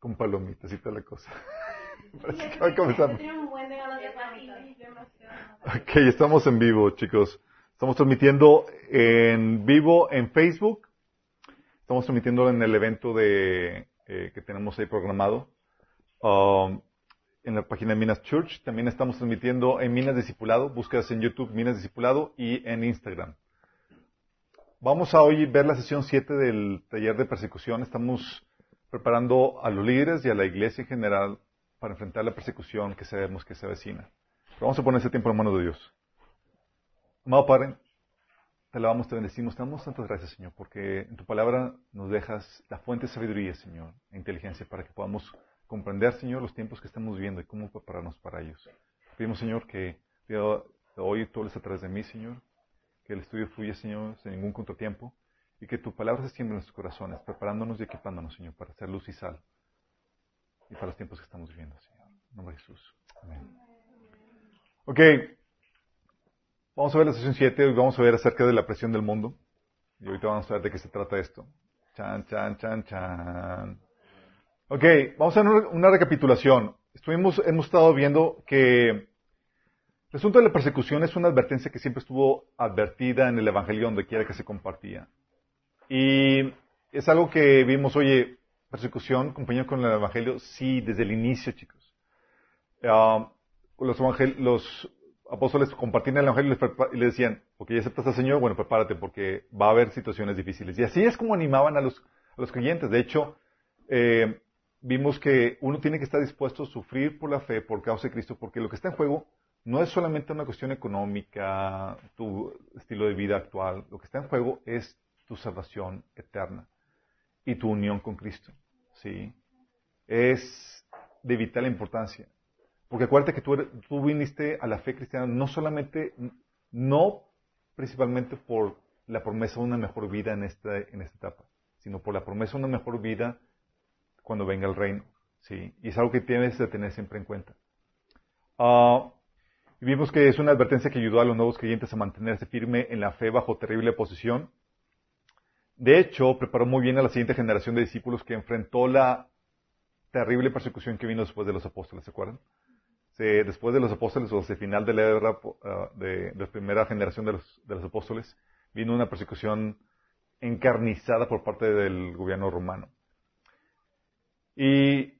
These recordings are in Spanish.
con palomitas y toda la cosa. Parece que va a comenzar. Ok, estamos en vivo, chicos. Estamos transmitiendo en vivo en Facebook. Estamos transmitiendo en el evento de, eh, que tenemos ahí programado. Um, en la página de Minas Church. También estamos transmitiendo en Minas Discipulado. Búsquedas en YouTube Minas Discipulado y en Instagram. Vamos a hoy ver la sesión 7 del taller de persecución. Estamos preparando a los líderes y a la iglesia en general para enfrentar la persecución que sabemos que se avecina. Pero vamos a poner ese tiempo en manos de Dios. Amado Padre, te alabamos, te bendecimos, te damos tantas gracias, Señor, porque en tu palabra nos dejas la fuente de sabiduría, Señor, e inteligencia para que podamos comprender, Señor, los tiempos que estamos viviendo y cómo prepararnos para ellos. Pedimos, Señor, que hoy tú hables a través de mí, Señor, que el estudio fluya, Señor, sin ningún contratiempo, y que tu palabra se siembre en nuestros corazones, preparándonos y equipándonos, Señor, para hacer luz y sal, y para los tiempos que estamos viviendo, Señor. En nombre de Jesús. Amén. Ok. Vamos a ver la sesión 7, hoy vamos a ver acerca de la presión del mundo, y ahorita vamos a ver de qué se trata esto. Chan, chan, chan, chan. Ok, vamos a hacer una recapitulación. Estuvimos, hemos estado viendo que el asunto de la persecución es una advertencia que siempre estuvo advertida en el Evangelio donde quiera que se compartía. Y es algo que vimos, oye, persecución compañero con el Evangelio, sí, desde el inicio, chicos. Uh, los, los, apóstoles compartían el Evangelio y les, decían, ya aceptas al Señor, bueno, prepárate porque va a haber situaciones difíciles. Y así es como animaban a los, a los creyentes. De hecho, eh, vimos que uno tiene que estar dispuesto a sufrir por la fe, por causa de Cristo, porque lo que está en juego no es solamente una cuestión económica, tu estilo de vida actual, lo que está en juego es tu salvación eterna y tu unión con Cristo. ¿sí? Es de vital importancia. Porque acuérdate que tú, viniste a la fe cristiana no solamente, no principalmente por la promesa de una mejor vida en esta, en esta etapa, sino por la promesa de una mejor vida cuando venga el reino. ¿sí? Y es algo que tienes que tener siempre en cuenta. Uh, vimos que es una advertencia que ayudó a los nuevos creyentes a mantenerse firme en la fe bajo terrible posición. De hecho, preparó muy bien a la siguiente generación de discípulos que enfrentó la terrible persecución que vino después de los apóstoles, ¿se acuerdan? después de los apóstoles, o al final de la era uh, de, la primera generación de los, de los apóstoles, vino una persecución encarnizada por parte del gobierno romano. Y,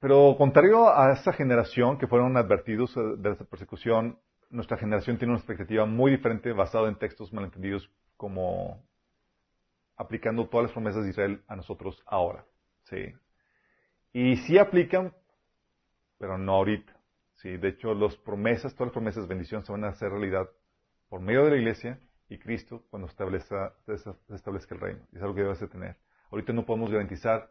pero contrario a esa generación que fueron advertidos de esa persecución, nuestra generación tiene una expectativa muy diferente basada en textos malentendidos como aplicando todas las promesas de Israel a nosotros ahora. ¿sí? Y sí aplican, pero no ahorita. ¿sí? De hecho, las promesas, todas las promesas de bendición se van a hacer realidad por medio de la iglesia y Cristo cuando establezca, se establezca el reino. Es algo que debes de tener. Ahorita no podemos garantizar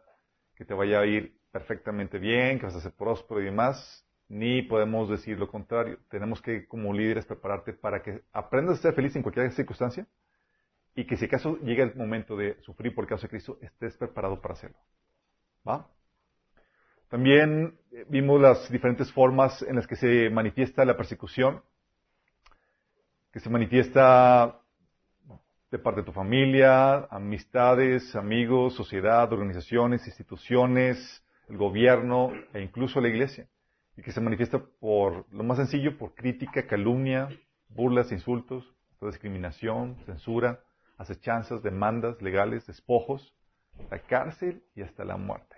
que te vaya a ir perfectamente bien, que vas a ser próspero y demás, ni podemos decir lo contrario. Tenemos que, como líderes, prepararte para que aprendas a ser feliz en cualquier circunstancia y que si acaso llega el momento de sufrir por causa de Cristo, estés preparado para hacerlo. ¿Va? También eh, vimos las diferentes formas en las que se manifiesta la persecución, que se manifiesta de parte de tu familia, amistades, amigos, sociedad, organizaciones, instituciones, el gobierno e incluso la iglesia. Y que se manifiesta por, lo más sencillo, por crítica, calumnia, burlas, insultos, discriminación, censura, acechanzas, demandas legales, despojos, la cárcel y hasta la muerte.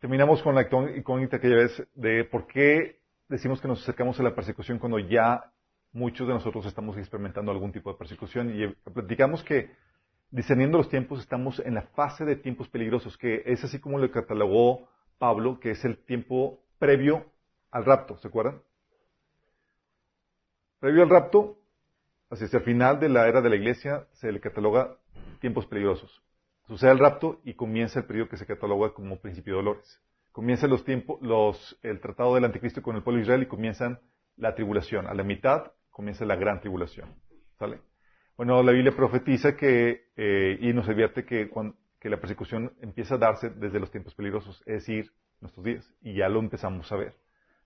Terminamos con la incógnita aquella vez de por qué decimos que nos acercamos a la persecución cuando ya muchos de nosotros estamos experimentando algún tipo de persecución y platicamos que discerniendo los tiempos estamos en la fase de tiempos peligrosos, que es así como lo catalogó Pablo, que es el tiempo previo al rapto, ¿se acuerdan? Previo al rapto, hacia el final de la era de la iglesia, se le cataloga tiempos peligrosos. Sucede el rapto y comienza el periodo que se cataloga como principio de dolores. Comienza los tiempos, los, el tratado del anticristo con el pueblo de Israel y comienzan la tribulación. A la mitad comienza la gran tribulación. ¿Sale? Bueno, la Biblia profetiza que, eh, y nos advierte que, que la persecución empieza a darse desde los tiempos peligrosos, es decir, nuestros días. Y ya lo empezamos a ver.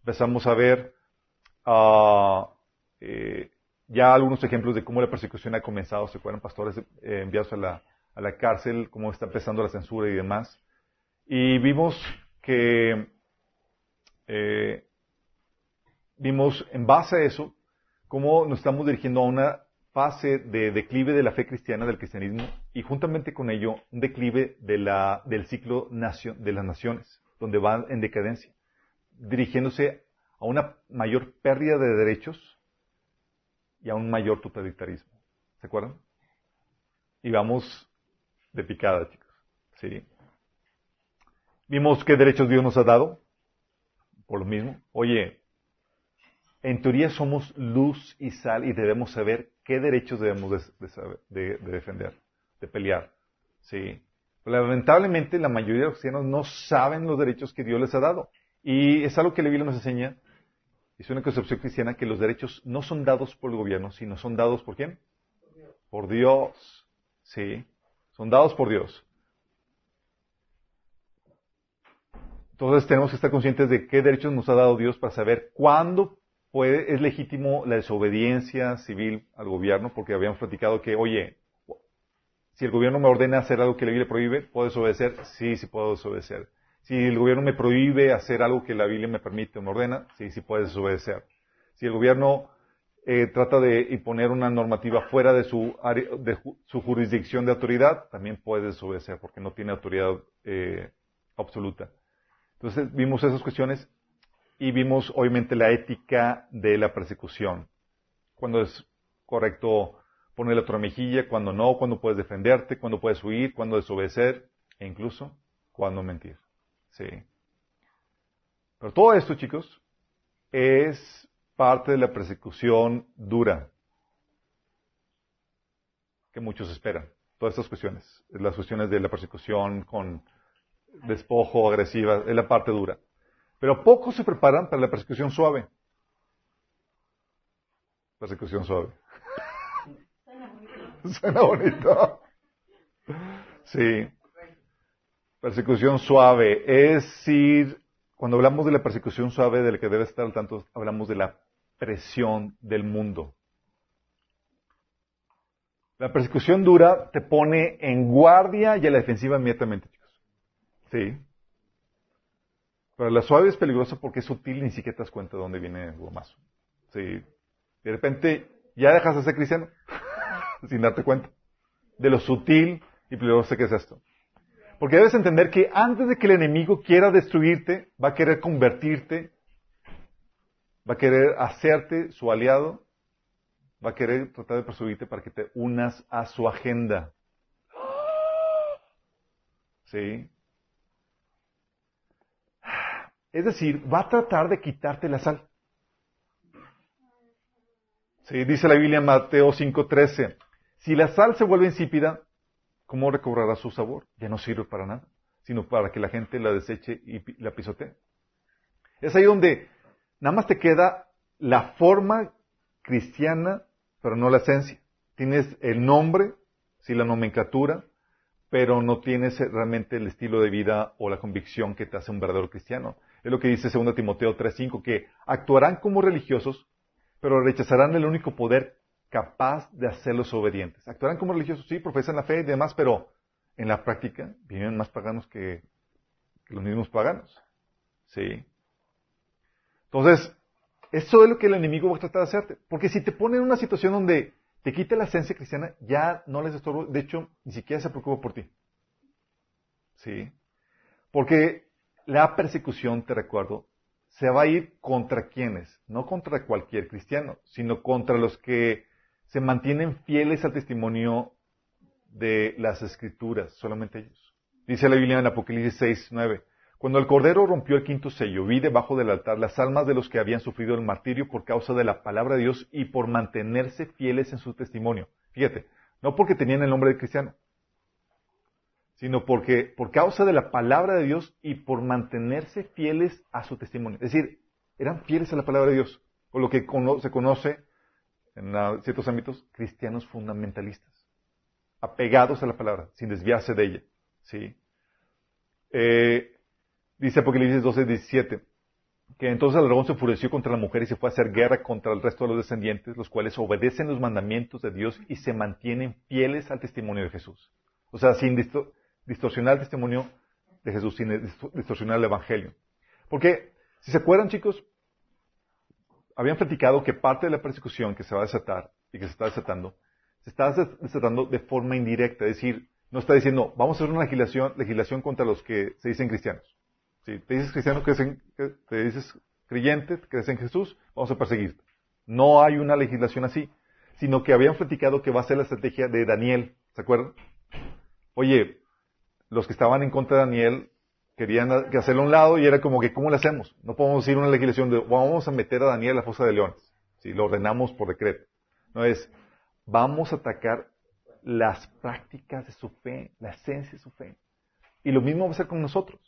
Empezamos a ver uh, eh, ya algunos ejemplos de cómo la persecución ha comenzado. Se fueron pastores eh, enviados a la, cárcel, cómo está empezando la censura y demás. Y vimos que, eh, vimos en base a eso, cómo nos estamos dirigiendo a una fase de declive de la fe cristiana, del cristianismo, y juntamente con ello, un declive del ciclo de las naciones, donde van en decadencia, dirigiéndose a una mayor pérdida de derechos y a un mayor totalitarismo. ¿Se acuerdan? Y vamos de picada, chicos. ¿Sí? Vimos qué derechos Dios nos ha dado. Por lo mismo. Oye, en teoría somos luz y sal y debemos saber qué derechos debemos de, defender, de pelear. ¿Sí? Lamentablemente la mayoría de los cristianos no saben los derechos que Dios les ha dado. Y es algo que la Biblia nos enseña. Es una concepción cristiana que los derechos no son dados por el gobierno, sino son dados por quién? Por Dios. Sí. Son dados por Dios. Entonces tenemos que estar conscientes de qué derechos nos ha dado Dios para saber cuándo puede, es legítimo la desobediencia civil al gobierno, porque habíamos platicado que, oye, si el gobierno me ordena hacer algo que la Biblia prohíbe, ¿puedo desobedecer? Sí, sí puedo desobedecer. Si el gobierno me prohíbe hacer algo que la Biblia me permite o me ordena, sí, sí puedes desobedecer. Si el gobierno eh, trata de imponer una normativa fuera de su, de su jurisdicción de autoridad, también puede desobedecer porque no tiene autoridad eh, absoluta. Entonces vimos esas cuestiones y vimos obviamente la ética de la persecución. Cuando es correcto ponerle otra mejilla, cuando no, cuando puedes defenderte, cuando puedes huir, cuando desobedecer e incluso cuando mentir. Sí. Pero todo esto, chicos, es parte de la persecución dura que muchos esperan. Todas estas cuestiones, las cuestiones de la persecución con despojo, agresiva, es la parte dura. Pero pocos se preparan para la persecución suave. Persecución suave. Suena bonito. Sí. Persecución suave es decir, cuando hablamos de la persecución suave, de la que debe estar al tanto, hablamos de la presión del mundo. La persecución dura te pone en guardia y a la defensiva inmediatamente, chicos. Sí. Pero la suave es peligrosa porque es sutil y ni siquiera te das cuenta de dónde viene el gomazo. Sí. De repente ya dejas de ser cristiano sin darte cuenta de lo sutil y peligroso que es esto. Porque debes entender que antes de que el enemigo quiera destruirte, va a querer convertirte va a querer hacerte su aliado, va a querer tratar de persuadirte para que te unas a su agenda. ¿Sí? Es decir, va a tratar de quitarte la sal. Sí, dice la Biblia en Mateo 5:13, si la sal se vuelve insípida, ¿cómo recobrará su sabor? Ya no sirve para nada, sino para que la gente la deseche y la pisotee. Es ahí donde Nada más te queda la forma cristiana, pero no la esencia. Tienes el nombre, sí, la nomenclatura, pero no tienes realmente el estilo de vida o la convicción que te hace un verdadero cristiano. Es lo que dice 2 Timoteo 3:5, que actuarán como religiosos, pero rechazarán el único poder capaz de hacerlos obedientes. Actuarán como religiosos, sí, profesan la fe y demás, pero en la práctica viven más paganos que, los mismos paganos. Sí. Entonces, eso es lo que el enemigo va a tratar de hacerte. Porque si te pone en una situación donde te quita la esencia cristiana, ya no les estorbo. De hecho, ni siquiera se preocupa por ti. ¿Sí? Porque la persecución, te recuerdo, se va a ir contra quienes, no contra cualquier cristiano, sino contra los que se mantienen fieles al testimonio de las escrituras, solamente ellos. Dice la Biblia en Apocalipsis 6, 9. Cuando el Cordero rompió el quinto sello, vi debajo del altar las almas de los que habían sufrido el martirio por causa de la palabra de Dios y por mantenerse fieles en su testimonio. Fíjate, no porque tenían el nombre de cristiano, sino porque por causa de la palabra de Dios y por mantenerse fieles a su testimonio. Es decir, eran fieles a la palabra de Dios, o lo que se conoce en ciertos ámbitos cristianos fundamentalistas, apegados a la palabra, sin desviarse de ella. ¿sí? Eh, Dice Apocalipsis 12, 17, que entonces el dragón se enfureció contra la mujer y se fue a hacer guerra contra el resto de los descendientes, los cuales obedecen los mandamientos de Dios y se mantienen fieles al testimonio de Jesús. O sea, sin distorsionar el testimonio de Jesús sin distorsionar el Evangelio. Porque, si se acuerdan chicos, habían platicado que parte de la persecución que se va a desatar y que se está desatando, se está desatando de forma indirecta, es decir, no está diciendo, vamos a hacer una legislación, legislación contra los que se dicen cristianos. Si te dices cristiano, te dices creyente, crees en Jesús, vamos a perseguirte. No hay una legislación así, sino que habían platicado que va a ser la estrategia de Daniel, ¿se acuerdan? Oye, los que estaban en contra de Daniel querían hacerlo a un lado y era como que, ¿cómo lo hacemos? No podemos decir una legislación de, vamos a meter a Daniel a la fosa de leones. Si lo ordenamos por decreto. No es, vamos a atacar las prácticas de su fe, la esencia de su fe. Y lo mismo va a ser con nosotros.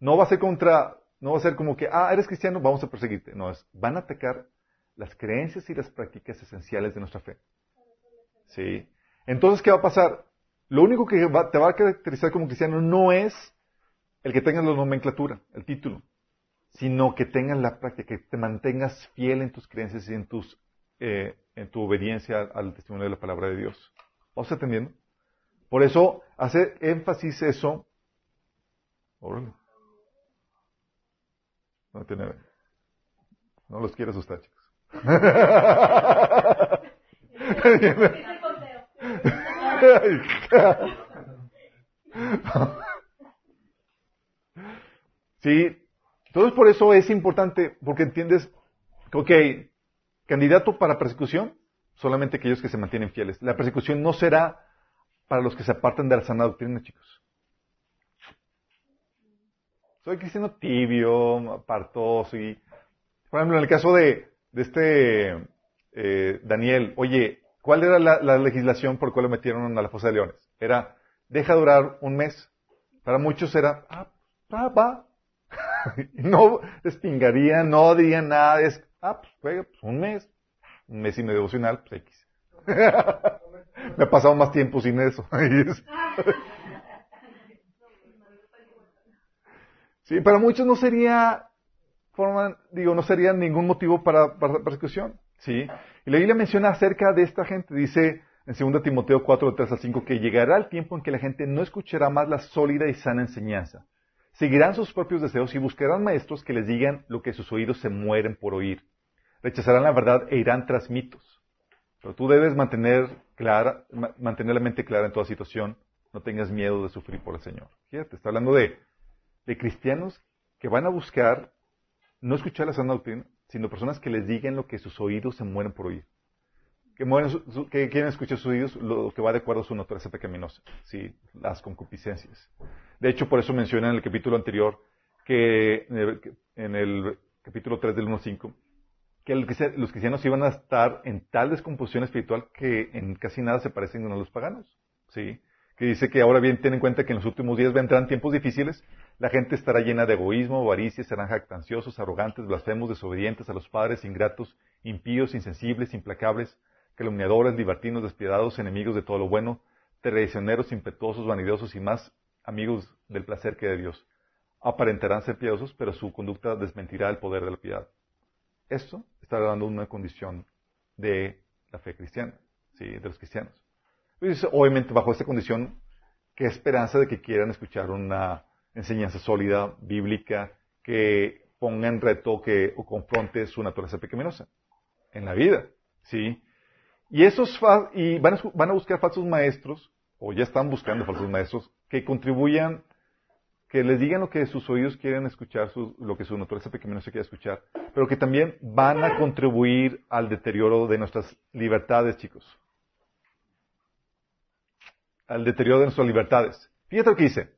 No va a ser contra, no va a ser como que, ah, eres cristiano, vamos a perseguirte. No, es, van a atacar las creencias y las prácticas esenciales de nuestra fe. ¿Sí? Entonces, ¿qué va a pasar? Lo único que te va a caracterizar como cristiano no es el que tengas la nomenclatura, el título, sino que tengas la práctica, que te mantengas fiel en tus creencias y en, tus, eh, en tu obediencia al testimonio de la palabra de Dios. ¿Vamos entendiendo? Por eso hace énfasis eso. No, no los quiero asustar, chicos. sí, entonces por eso es importante, porque entiendes, ok, candidato para persecución, solamente aquellos que se mantienen fieles. La persecución no será para los que se apartan de la sana doctrina, chicos. Soy cristiano tibio, apartoso y... Por ejemplo, en el caso de, este eh, Daniel, oye, ¿cuál era la, legislación por cual lo metieron a la fosa de leones? Era, deja durar un mes. Para muchos era, ah, va, va. no despingarían, no dirían nada, es, ah, pues, pues un mes un mes y medio devocional, pues X. Me ha pasado más tiempo sin eso. sí, para muchos no sería forma, digo, no sería ningún motivo para, para persecución. Sí. Y la Biblia menciona acerca de esta gente, dice en 2 Timoteo 4, 3 al 5, que llegará el tiempo en que la gente no escuchará más la sólida y sana enseñanza. Seguirán sus propios deseos y buscarán maestros que les digan lo que sus oídos se mueren por oír rechazarán la verdad e irán tras mitos. Pero tú debes mantener, la mente clara en toda situación. No tengas miedo de sufrir por el Señor. Fíjate, está hablando de, de cristianos que van a buscar no escuchar la sana doctrina, sino personas que les digan lo que sus oídos se mueren por oír. Que, que quieren escuchar sus oídos lo que va de acuerdo a su naturaleza pecaminosa, ¿sí? las concupiscencias. De hecho, por eso menciona en el capítulo anterior que en el, capítulo 3 del 1.5 que los cristianos iban a estar en tal descomposición espiritual que en casi nada se parecen a los paganos. ¿sí? Que dice que ahora bien ten en cuenta que en los últimos días vendrán tiempos difíciles, la gente estará llena de egoísmo, avaricia, serán jactanciosos, arrogantes, blasfemos, desobedientes a los padres, ingratos, impíos, insensibles, implacables, calumniadores, libertinos, despiadados, enemigos de todo lo bueno, traicioneros, impetuosos, vanidosos y más amigos del placer que de Dios. Aparentarán ser piadosos, pero su conducta desmentirá el poder de la piedad. Esto está dando una condición de la fe cristiana, ¿sí? de los cristianos. Pues, obviamente, bajo esta condición, ¿qué esperanza de que quieran escuchar una enseñanza sólida, bíblica, que ponga en reto que, o confronte su naturaleza pecaminosa en la vida? ¿sí? Y, esos y van, a, van a buscar falsos maestros, o ya están buscando falsos maestros, que contribuyan que les digan lo que sus oídos quieren escuchar, lo que su naturaleza pecaminosa quiere escuchar, pero que también van a contribuir al deterioro de nuestras libertades, chicos. Al deterioro de nuestras libertades. Fíjate lo que dice.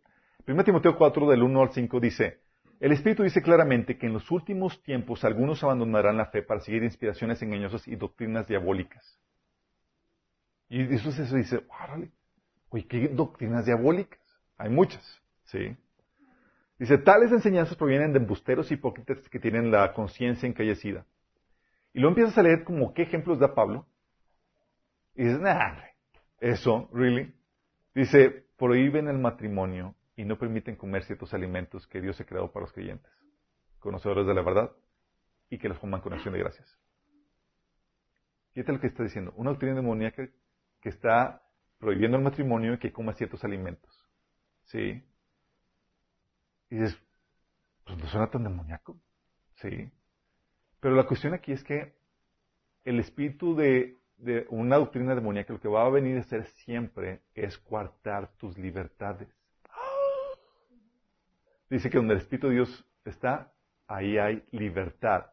1 Timoteo 4, del 1 al 5 dice, el Espíritu dice claramente que en los últimos tiempos algunos abandonarán la fe para seguir inspiraciones engañosas y doctrinas diabólicas. Y eso, eso dice, órale, oye, ¿qué doctrinas diabólicas? Hay muchas, ¿sí? Dice, tales enseñanzas provienen de embusteros hipócritas que tienen la conciencia encallecida. Y luego empiezas a leer como qué ejemplos da Pablo. Y dices, nah, eso, really. Dice, prohíben el matrimonio y no permiten comer ciertos alimentos que Dios ha creado para los creyentes, conocedores de la verdad, y que los coman con acción de gracias. Fíjate lo que está diciendo. Una doctrina demoníaca que está prohibiendo el matrimonio y que coma ciertos alimentos. ¿Sí? Y dices, pues no suena tan demoníaco. Sí. Pero la cuestión aquí es que el espíritu de, de una doctrina demoníaca lo que va a venir a hacer siempre es coartar tus libertades. Dice que donde el espíritu de Dios está, ahí hay libertad.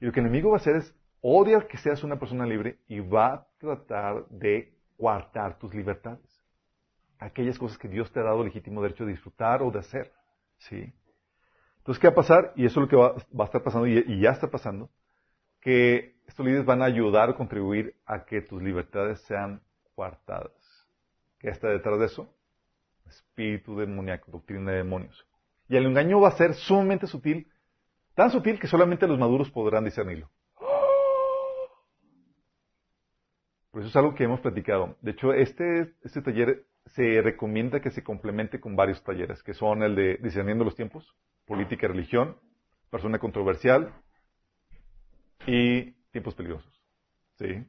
Y lo que el enemigo va a hacer es odiar que seas una persona libre y va a tratar de coartar tus libertades. Aquellas cosas que Dios te ha dado legítimo derecho de disfrutar o de hacer. ¿Sí? Entonces, ¿qué va a pasar? Y eso es lo que va, a estar pasando y, ya está pasando. Que estos líderes van a ayudar o contribuir a que tus libertades sean coartadas. ¿Qué está detrás de eso? Espíritu demoníaco, doctrina de demonios. Y el engaño va a ser sumamente sutil, tan sutil que solamente los maduros podrán discernirlo. Eso es algo que hemos platicado. De hecho, este, este taller se recomienda que se complemente con varios talleres, que son el de discerniendo los tiempos, política y religión, persona controversial y tiempos peligrosos. ¿Sí?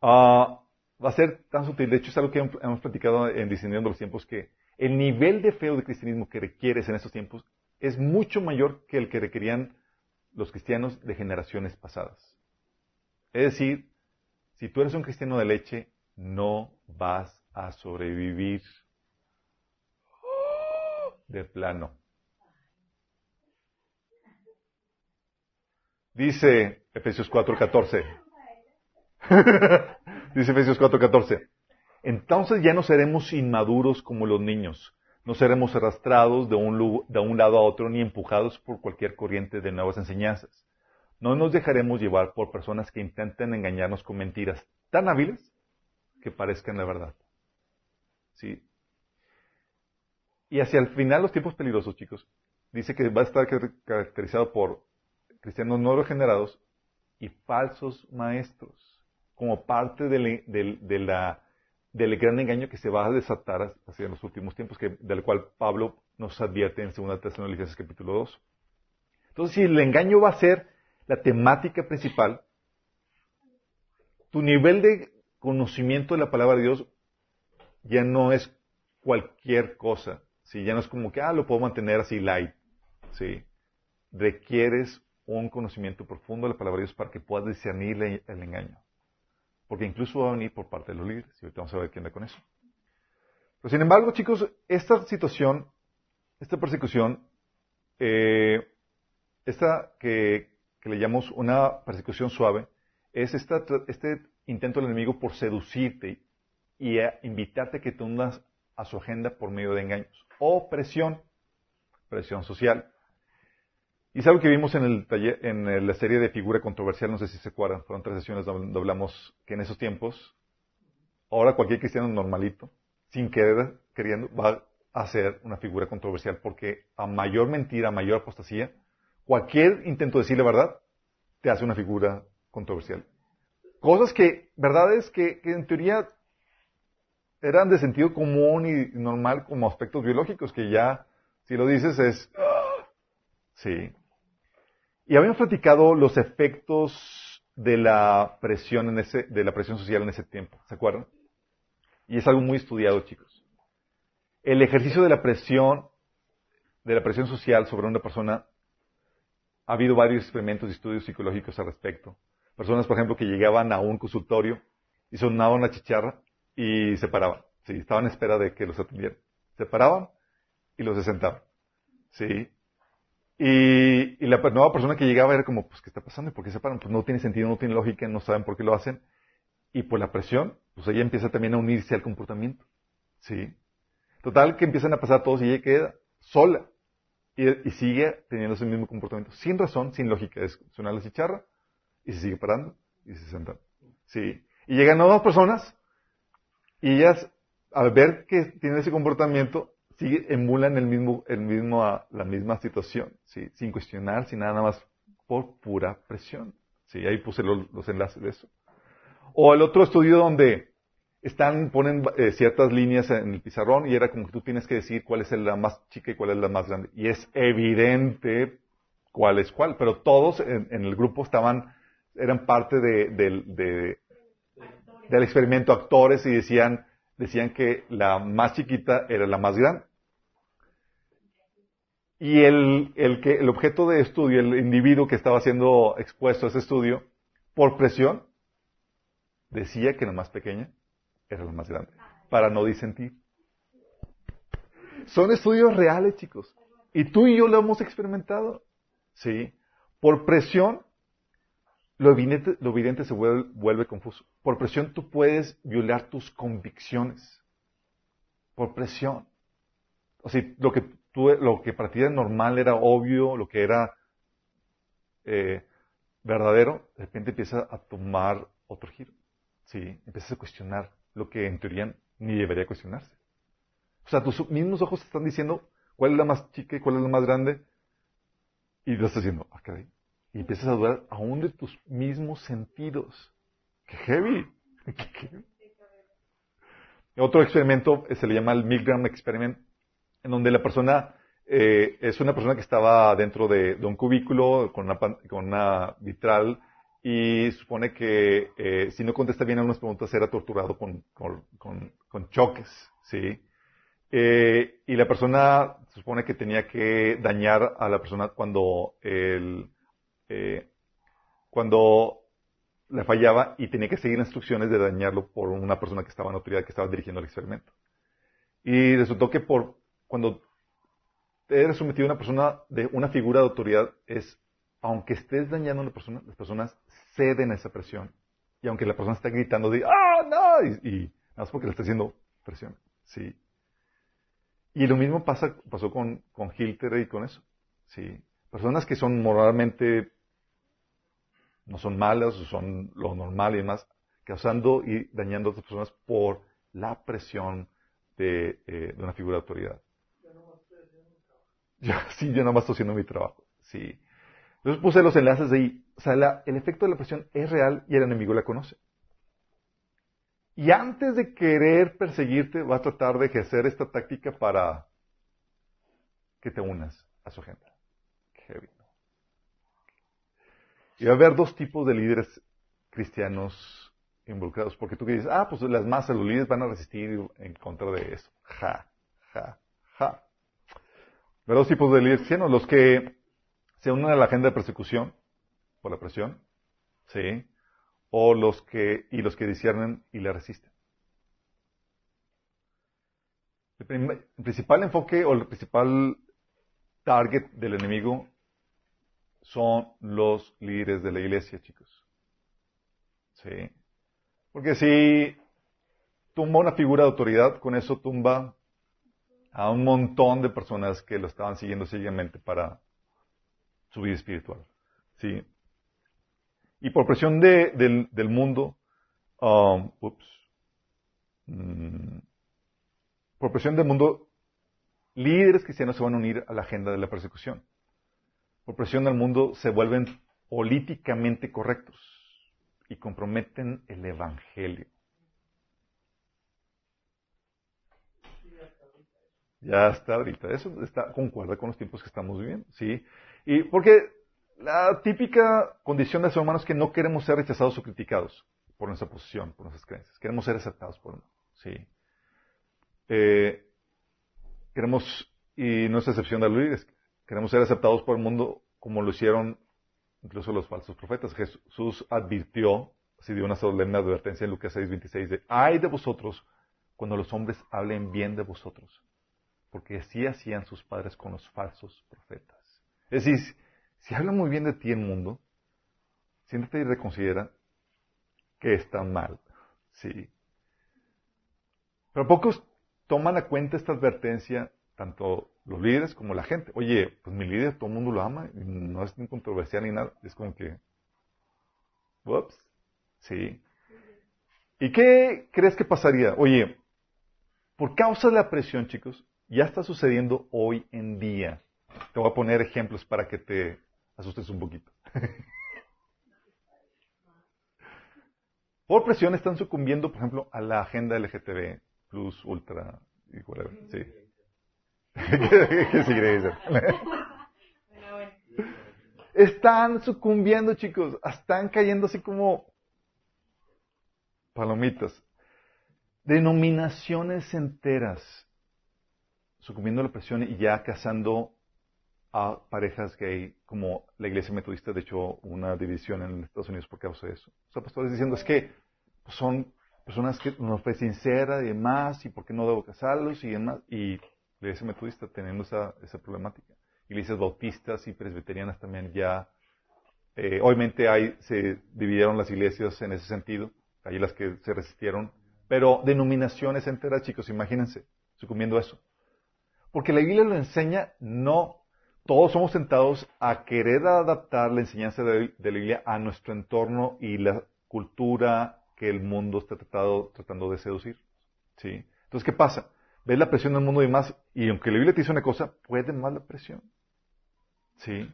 Ah, va a ser tan sutil. De hecho, es algo que hemos platicado en discerniendo los tiempos, que el nivel de fe o de cristianismo que requieres en estos tiempos es mucho mayor que el que requerían los cristianos de generaciones pasadas. Es decir, si tú eres un cristiano de leche, no vas a sobrevivir de plano. Dice Efesios 4:14. Dice Efesios 4:14. Entonces ya no seremos inmaduros como los niños. No seremos arrastrados de un, de un lado a otro ni empujados por cualquier corriente de nuevas enseñanzas no nos dejaremos llevar por personas que intenten engañarnos con mentiras tan hábiles que parezcan la verdad. ¿Sí? Y hacia el final los tiempos peligrosos, chicos, dice que va a estar caracterizado por cristianos no regenerados y falsos maestros, como parte del, del gran engaño que se va a desatar hacia los últimos tiempos, que, del cual Pablo nos advierte en 2 Tesalonicenses capítulo 2. Entonces, si el engaño va a ser la temática principal, tu nivel de conocimiento de la palabra de Dios ya no es cualquier cosa, ¿sí? ya no es como que, ah, lo puedo mantener así light. ¿sí? Requieres un conocimiento profundo de la palabra de Dios para que puedas discernir el engaño. Porque incluso va a venir por parte de los líderes. Y ahorita vamos a ver quién anda con eso. Pero sin embargo, chicos, esta situación, esta persecución, eh, esta que, que le llamamos una persecución suave, es este intento del enemigo por seducirte y invitarte a que te unas a su agenda por medio de engaños. O presión, presión social. Y es algo que vimos en, el taller, en la serie de figura controversial, no sé si se acuerdan, fueron tres sesiones donde hablamos que en esos tiempos, ahora cualquier cristiano normalito, sin querer, queriendo, va a ser una figura controversial, porque a mayor mentira, a mayor apostasía, cualquier intento de decir la verdad te hace una figura controversial. Cosas que, verdades que, que en teoría eran de sentido común y normal como aspectos biológicos, que ya, si lo dices, es... Sí. Y habíamos platicado los efectos de la presión en ese, de la presión social en ese tiempo, ¿se acuerdan? Y es algo muy estudiado, chicos. El ejercicio de la presión, de la presión social sobre una persona ha habido varios experimentos y estudios psicológicos al respecto. Personas, por ejemplo, que llegaban a un consultorio y sonaban una chicharra y se paraban. Sí, estaban en espera de que los atendieran. Se paraban y los sentaban. Sí. Y, la nueva persona que llegaba era como, pues, ¿qué está pasando? ¿Y por qué se paran? Pues no tiene sentido, no tiene lógica, no saben por qué lo hacen. Y por la presión, pues ella empieza también a unirse al comportamiento. Sí. Total, que empiezan a pasar todos y ella queda sola. Y, sigue teniendo ese mismo comportamiento, sin razón, sin lógica. Es sonar la chicharra y se sigue parando y se sienta. Sí. Y llegan nuevas personas y ellas, al ver que tienen ese comportamiento, sigue, emulan el mismo, el mismo, la misma situación, ¿sí? sin cuestionar, sin nada más, por pura presión. Sí, ahí puse los enlaces de eso. O el otro estudio donde están, ponen eh, ciertas líneas en el pizarrón y era como que tú tienes que decir cuál es la más chica y cuál es la más grande. Y es evidente cuál es cuál, pero todos en, el grupo estaban, eran parte de, del experimento actores y decían, decían que la más chiquita era la más grande. Y el, el, que, el objeto de estudio, el individuo que estaba siendo expuesto a ese estudio, por presión, decía que la más pequeña era la más grande, para no disentir. Son estudios reales, chicos. Y tú y yo lo hemos experimentado. Sí. Por presión, lo evidente, se vuelve, vuelve, confuso. Por presión tú puedes violar tus convicciones. Por presión. O sea, lo que, tú, lo que para ti era normal era obvio, lo que era eh, verdadero, de repente empieza a tomar otro giro. Sí, empiezas a cuestionar lo que en teoría ni debería cuestionarse. O sea, tus mismos ojos están diciendo cuál es la más chica y cuál es la más grande. Y lo estás diciendo, ah, Y empiezas a dudar aún de tus mismos sentidos. ¡Qué heavy! Otro experimento se le llama el Milgram Experiment, en donde la persona eh, es una persona que estaba dentro de, un cubículo con una, con una vitral y supone que eh, si no contesta bien a unas preguntas será torturado con, con, con choques, ¿sí? Eh, y la persona supone que tenía que dañar a la persona cuando el, eh, cuando le fallaba y tenía que seguir instrucciones de dañarlo por una persona que estaba en autoridad, que estaba dirigiendo el experimento. Y resultó que por, cuando eres sometido a una persona de una figura de autoridad, es, aunque estés dañando a una persona, las personas ceden a esa presión. Y aunque la persona está gritando de, ¡ah, no! Y, y nada más porque le está haciendo presión. Sí. Y lo mismo pasa, pasó con, con Hilter y con eso. Sí. Personas que son moralmente, no son malas, o son lo normal y demás, causando y dañando a otras personas por la presión de, eh, de una figura de autoridad. Yo, sí, yo más estoy haciendo mi trabajo. Sí. Entonces puse los enlaces de ahí. O sea, el efecto de la presión es real y el enemigo la conoce. Y antes de querer perseguirte, va a tratar de ejercer esta táctica para que te unas a su agenda. Heavy. Y va a haber dos tipos de líderes cristianos involucrados, porque tú que dices, ah, pues las masas, los líderes van a resistir en contra de eso. Ja, ja, ja. Haber dos tipos de líderes cristianos, los que se unen a la agenda de persecución por la presión, ¿sí? o los que, y los que disciernen y le resisten. El, principal enfoque o el principal target del enemigo son los líderes de la iglesia, chicos. Sí. Porque si tumba una figura de autoridad, con eso tumba a un montón de personas que lo estaban siguiendo ciegamente para su vida espiritual. Sí. Y por presión de, del, mundo, um, ups, mm, por presión del mundo, líderes cristianos se van a unir a la agenda de la persecución. Por presión del mundo se vuelven políticamente correctos y comprometen el Evangelio. Ya está ahorita. Eso está, concuerda con los tiempos que estamos viviendo, ¿sí? Y porque la típica condición de ser humanos es que no queremos ser rechazados o criticados por nuestra posición, por nuestras creencias. Queremos ser aceptados por. Sí. Eh, queremos, y no es excepción de Luis, queremos ser aceptados por el mundo como lo hicieron incluso los falsos profetas. Jesús advirtió, así dio una solemne advertencia en Lucas 6:26 de, ay de vosotros cuando los hombres hablen bien de vosotros, porque así hacían sus padres con los falsos profetas. Es decir, si habla muy bien de ti el mundo, siéntate y reconsidera que está mal. Sí. Pero pocos toman a cuenta esta advertencia, tanto los líderes como la gente. Oye, pues mi líder todo el mundo lo ama, y no es ni controversial ni nada. Es como que, ups, sí. ¿Y qué crees que pasaría? Oye, por causa de la presión, chicos, ya está sucediendo hoy en día. Te voy a poner ejemplos para que te asustes un poquito. Por presión están sucumbiendo, por ejemplo, a la agenda LGTB, Plus, Ultra, y whatever. Sí. ¿Qué, Están sucumbiendo, chicos. Están cayendo así como palomitas. Denominaciones enteras sucumbiendo a la presión y ya cazando a parejas gay, como la iglesia metodista, de hecho, una división en Estados Unidos por causa de eso. O sea, pastores diciendo, es que son personas que no fue sincera y demás, y por qué no debo casarlos y demás. Y la iglesia metodista teniendo esa, esa problemática. Iglesias bautistas y presbiterianas también ya, eh, obviamente hay, se dividieron las iglesias en ese sentido, hay las que se resistieron, pero denominaciones enteras, chicos, imagínense, sucumbiendo a eso. Porque la Biblia lo enseña, no, todos somos tentados a querer adaptar la enseñanza de, la Biblia a nuestro entorno y la cultura que el mundo está tratando de seducir. ¿Sí? Entonces, ¿qué pasa? Ves la presión del mundo y más, y aunque la Biblia te dice una cosa, puede más la presión. ¿Sí?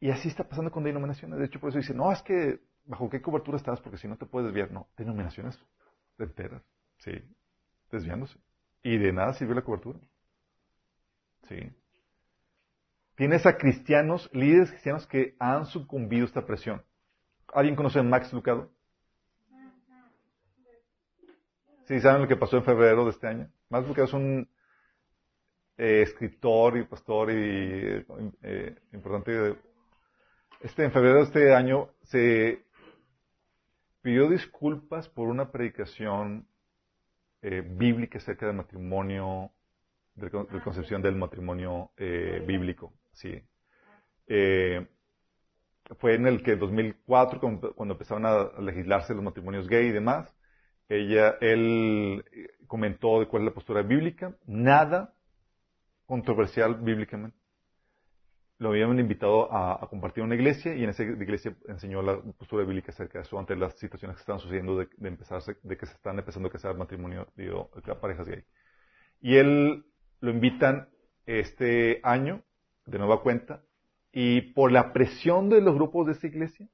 Y así está pasando con denominaciones. De hecho, por eso dice, no, es que bajo qué cobertura estás, porque si no te puedes desviar. No, denominaciones enteras. ¿Sí? Desviándose. Y de nada sirve la cobertura. ¿Sí? Tienes a cristianos, líderes cristianos que han sucumbido a esta presión. ¿Alguien conoce a Max Lucado? Sí, ¿saben lo que pasó en febrero de este año? Max Lucado es un eh, escritor y pastor y eh, importante. Este, en febrero de este año se pidió disculpas por una predicación eh, bíblica acerca del matrimonio, de, la concepción del matrimonio eh, bíblico. Sí. Eh, fue en el que 2004, cuando, empezaron a legislarse los matrimonios gay y demás, ella, él comentó de cuál es la postura bíblica, nada controversial bíblicamente lo habían invitado a, compartir una iglesia y en esa iglesia enseñó la postura bíblica acerca de eso ante las situaciones que están sucediendo de, empezar, de que se están empezando a casar matrimonio, digo, parejas gay. Y él lo invitan este año, de nueva cuenta, y por la presión de los grupos de esa iglesia,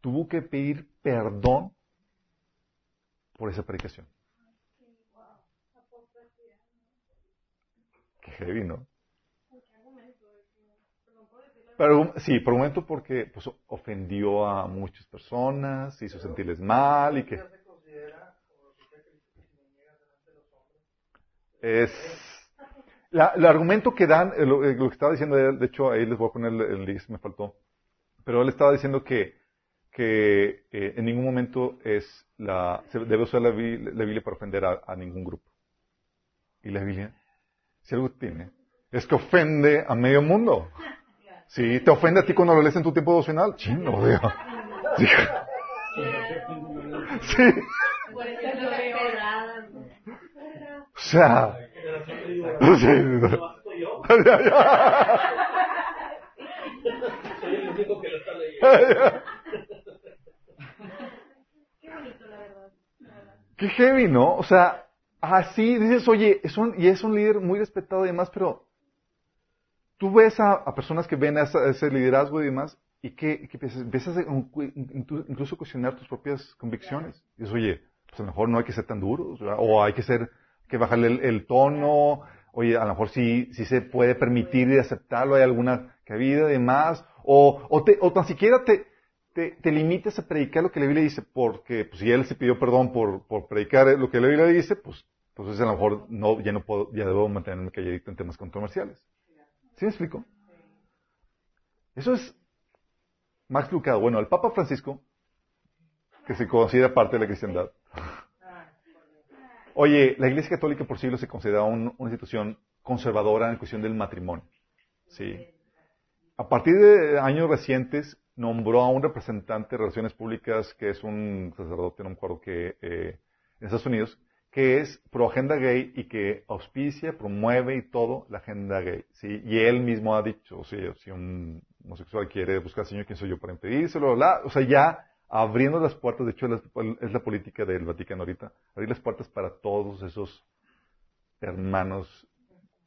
tuvo que pedir perdón por esa predicación. Qué heavy, ¿no? Pero, sí, por un momento porque pues, ofendió a muchas personas, hizo sentirles mal y que... Es... el argumento que dan, eh, lo, que estaba diciendo de hecho ahí les voy a poner el, link, me faltó, pero él estaba diciendo que, que eh, en ningún momento es la, se debe usar la, Biblia para ofender a, a ningún grupo. Y la Biblia, si algo tiene, es que ofende a medio mundo. Sí, te ofende a ti cuando lo lees en tu tiempo devocional. Chino, digo. Sí. sí. O sea. Qué heavy, ¿no? O sea, así dices, oye, es un, y es un líder muy respetado y demás, pero tú ves a, personas que ven ese liderazgo y demás, y que, empiezas, a incluso cuestionar tus propias convicciones. Y dices, oye, pues a lo mejor no hay que ser tan duros, o hay que ser, que bajarle el, tono, oye, a lo mejor sí, sí se puede permitir y aceptarlo, hay alguna cabida y demás, o, o, te, o tan siquiera te, te, te, limites a predicar lo que la Biblia dice, porque pues, si él se pidió perdón por, por predicar lo que la Biblia dice, pues entonces a lo mejor no, ya no puedo, ya debo mantenerme calladito en temas controversiales. ¿Sí me explico? Eso es Max Lucado. Bueno, el Papa Francisco, que se considera parte de la cristiandad. Oye, la Iglesia Católica por siglos se considera una institución conservadora en cuestión del matrimonio. Sí. A partir de años recientes, nombró a un representante de relaciones públicas que es un sacerdote, no me acuerdo que, eh, en Estados Unidos, que es pro agenda gay y que auspicia, promueve y todo la agenda gay. ¿sí? Y él mismo ha dicho, o sea, si un homosexual quiere buscar al Señor, ¿quién soy yo para impedírselo? o sea, ya abriendo las puertas, de hecho es la política del Vaticano ahorita, abrir las puertas para todos esos hermanos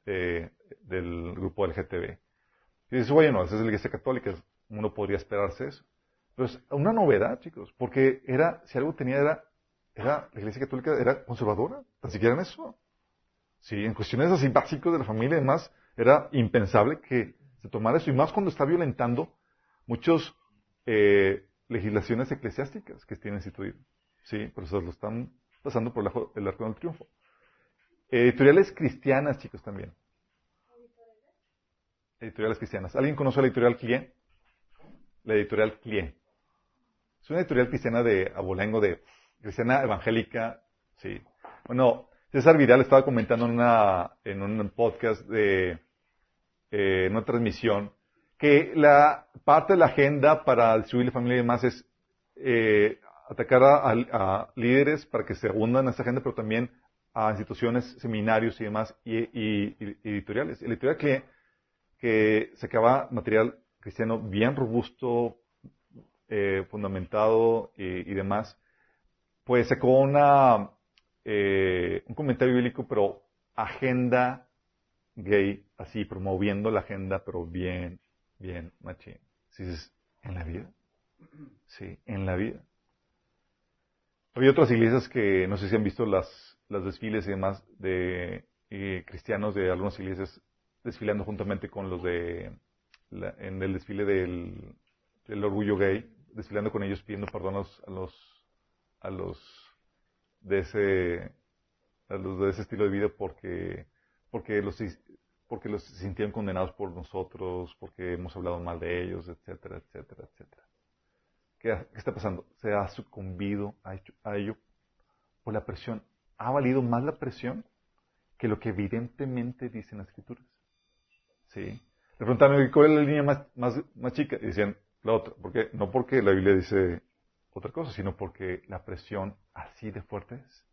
eh, del grupo LGTB. Y dices, bueno, esa es la iglesia católica, uno podría esperarse eso. Pero es una novedad, chicos, porque era, si algo tenía era era, la iglesia católica era conservadora, tan siquiera en eso. Sí, en cuestiones así básicas de la familia y demás, era impensable que se tomara eso, y más cuando está violentando muchas eh, legislaciones eclesiásticas que tienen instituido. Sí, por eso lo están pasando por el arco del triunfo. editoriales cristianas, chicos, también. editoriales cristianas. ¿Alguien conoce la editorial Client? La editorial Client. Es una editorial cristiana de abolengo, de cristiana evangélica, sí. Bueno, César Vidal estaba comentando en, una, en un podcast de eh, en una transmisión que la parte de la agenda para distribuir la familia y demás es eh, atacar a, líderes para que se hundan en esta agenda, pero también a instituciones, seminarios y demás, y, editoriales. El editorial que, que sacaba material cristiano bien robusto, eh, fundamentado y, demás, pues sacó una, eh, un comentario bíblico, pero agenda gay, así promoviendo la agenda, pero bien, bien machín. Si dices, ¿en la vida? Sí, en la vida. Había otras iglesias que no sé si han visto las, las desfiles y demás de eh, cristianos de algunas iglesias desfilando juntamente con los de en el desfile del, del orgullo gay desfilando con ellos pidiendo perdón a los, a los, de ese, a los de ese estilo de vida porque, porque los, porque los sintieron condenados por nosotros, porque hemos hablado mal de ellos, etcétera, etcétera, etcétera. ¿Qué, está pasando? Se ha sucumbido a, a ello por la presión. ¿Ha valido más la presión que lo que evidentemente dicen las escrituras? ¿Sí? Le preguntaron, ¿cuál es la línea más, más, más chica? Y decían, la otra. Porque, no porque la Biblia dice otra cosa, sino porque la presión así de fuerte es.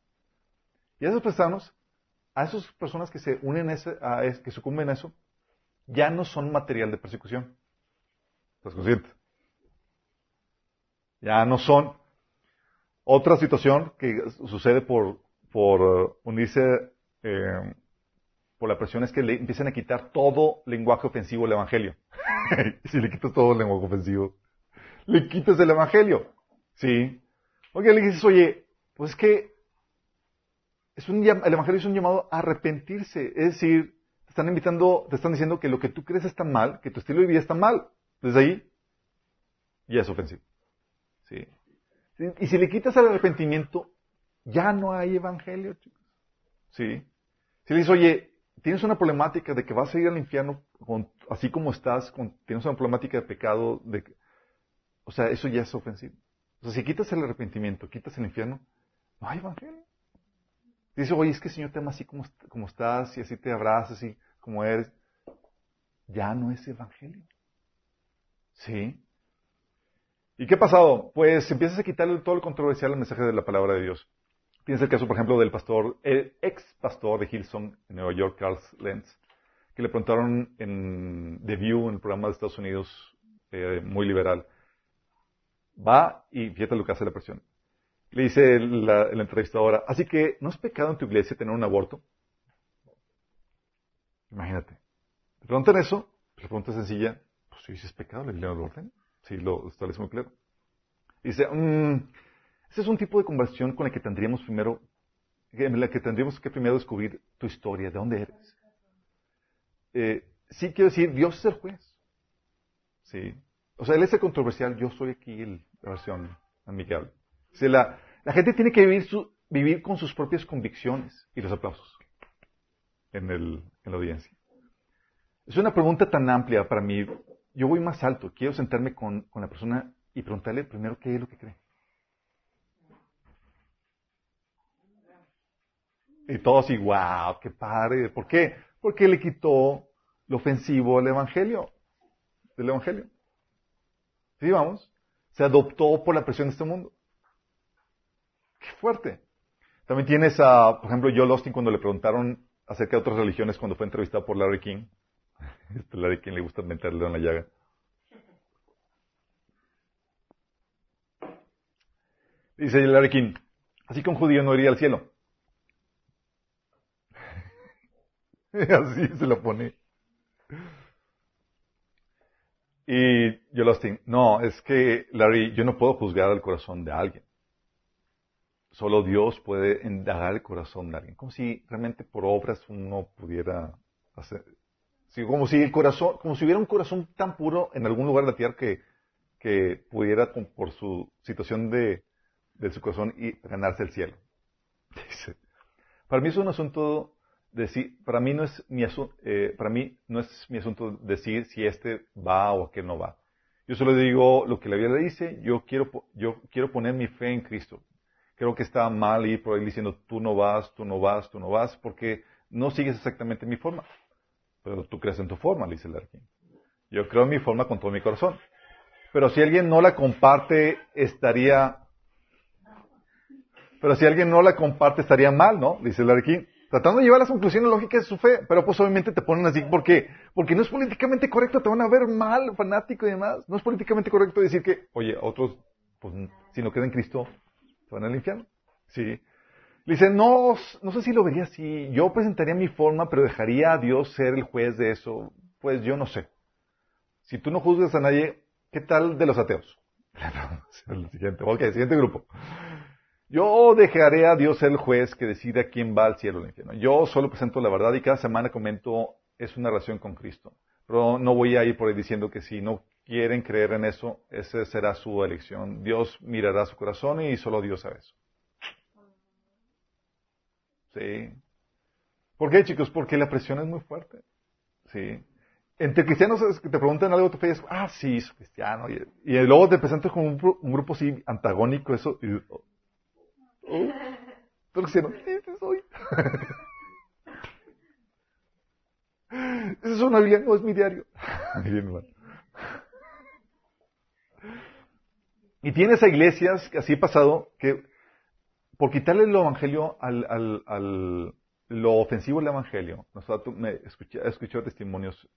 Y esos personas, a esas personas que se unen a, ese, a que sucumben a eso, ya no son material de persecución. ¿Estás consciente? Ya no son. Otra situación que sucede por, por uh, unirse eh, por la presión es que le empiezan a quitar todo lenguaje ofensivo al Evangelio. si le quitas todo el lenguaje ofensivo, le quitas el Evangelio. ¿Sí? Oye, le dices, oye, pues es que es un, el Evangelio es un llamado a arrepentirse. Es decir, te están invitando, te están diciendo que lo que tú crees está mal, que tu estilo de vida está mal. Desde ahí, ya es ofensivo. ¿Sí? Y si le quitas el arrepentimiento, ya no hay Evangelio, chicos. ¿Sí? Si le dices, oye, tienes una problemática de que vas a ir al infierno así como estás, tienes una problemática de pecado, de, o sea, eso ya es ofensivo. O sea, si quitas el arrepentimiento, quitas el infierno, no hay evangelio. Dice, oye, es que el Señor te ama así como, estás, y así te abrazas, así como eres. Ya no es evangelio. ¿Sí? ¿Y qué ha pasado? Pues empiezas a quitarle todo el controversial al mensaje de la palabra de Dios. Tienes el caso, por ejemplo, del pastor, el ex pastor de Hillsong en Nueva York, Carl Lenz, que le preguntaron en The View, en el programa de Estados Unidos, eh, muy liberal. Va y fíjate lo que hace la presión. Le dice la, la entrevistadora, así que, ¿no es pecado en tu iglesia tener un aborto? Imagínate. Te preguntan eso, la pregunta es sencilla, pues si es pecado, le el orden. Sí, lo establece muy claro. Dice, mmm, ese es un tipo de conversión con la que tendríamos primero, en la que tendríamos que primero descubrir tu historia, de dónde eres. Eh, sí quiero decir, Dios es el juez. Sí. O sea, Él es el controversial, yo soy aquí la versión amigable. O la, gente tiene que vivir, su, vivir con sus propias convicciones y los aplausos en, el, en la audiencia. Es una pregunta tan amplia para mí. Yo voy más alto. Quiero sentarme con, con la persona y preguntarle primero qué es lo que cree. Y todos así, wow, qué padre. ¿Por qué? Porque le quitó lo ofensivo al Evangelio. Del Evangelio. ¿Sí, vamos? Se adoptó por la presión de este mundo. Qué fuerte. También tienes a, por ejemplo, Joel Austin cuando le preguntaron acerca de otras religiones cuando fue entrevistado por Larry King. Este Larry King le gusta meterle en la llaga. Dice Larry King, así que un judío no iría al cielo. Así se lo pone. Y yo lo no, es que, Larry, yo no puedo juzgar el corazón de alguien. Solo Dios puede indagar el corazón de alguien. Como si realmente por obras uno pudiera hacer. como si el corazón, como si hubiera un corazón tan puro en algún lugar de la tierra que, pudiera, por su situación de, su corazón, y ganarse el cielo. Dice. Para mí es un asunto decir, para mí no es mi asunto, eh, para mí no es mi asunto decir si este va o que no va. Yo solo digo lo que la Biblia dice, yo quiero, yo quiero poner mi fe en Cristo. Creo que está mal ir por ahí diciendo tú no vas, tú no vas, tú no vas, porque no sigues exactamente mi forma. Pero tú crees en tu forma, dice el arquín. Yo creo en mi forma con todo mi corazón. Pero si alguien no la comparte, estaría... Pero si alguien no la comparte, estaría mal, ¿no? Dice el arquín. Tratando de llevar las conclusiones lógicas de su fe. Pero pues obviamente te ponen así. ¿Por qué? Porque no es políticamente correcto. Te van a ver mal, fanático y demás. No es políticamente correcto decir que, oye, otros, pues, si no creen en Cristo, se van infierno. Sí. Dice, no, no sé si lo vería así. Yo presentaría mi forma, pero dejaría a Dios ser el juez de eso. Pues yo no sé. Si tú no juzgas a nadie, ¿qué tal de los ateos? el siguiente, siguiente grupo. Yo dejaré a Dios ser el juez que decida quién va al cielo o al infierno. Yo solo presento la verdad y cada semana comento es una relación con Cristo. Pero no voy a ir por ahí diciendo que si no quieren creer en eso, esa será su elección. Dios mirará su corazón y solo Dios sabe eso. Sí. ¿Por qué, chicos? Porque la presión es muy fuerte. Sí. Entre cristianos que te preguntan algo, tú fe ah, sí, soy cristiano. Y, luego te presentas como un, grupo así antagónico, eso. Y, oh, oh, tú cristiano, sí, soy. Eso es una Biblia, no es mi diario. y tienes a iglesias, que así ha pasado, que por quitarle el evangelio al, al, al lo ofensivo del evangelio, nosotros me escuché, he testimonios,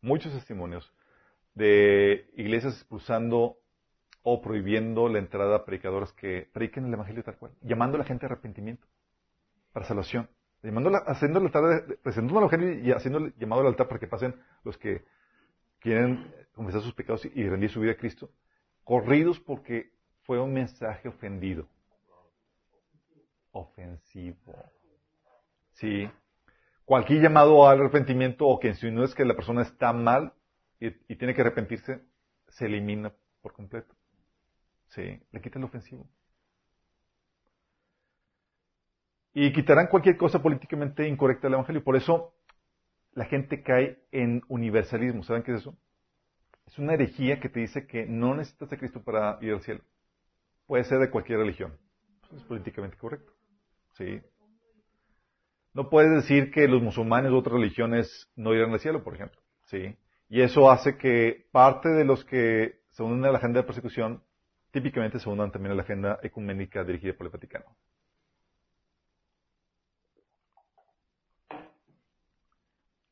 muchos testimonios, de iglesias expulsando o prohibiendo la entrada a predicadores que prediquen el evangelio tal cual, llamando a la gente a arrepentimiento, para salvación, llamando haciendo el altar, presentando el evangelio y haciendo el llamado al altar para que pasen los que quieren confesar sus pecados y rendir su vida a Cristo, corridos porque fue un mensaje ofendido ofensivo. ¿Sí? Cualquier llamado al arrepentimiento o que no es que la persona está mal y, y, tiene que arrepentirse, se elimina por completo. ¿Sí? Le quita el ofensivo. Y quitarán cualquier cosa políticamente incorrecta del Evangelio. Por eso la gente cae en universalismo. ¿Saben qué es eso? Es una herejía que te dice que no necesitas a Cristo para ir al cielo. Puede ser de cualquier religión. es políticamente correcto. ¿Sí? No puedes decir que los musulmanes u otras religiones no irán al cielo, por ejemplo. ¿Sí? Y eso hace que parte de los que se unen a la agenda de persecución típicamente se unan también a la agenda ecuménica dirigida por el Vaticano.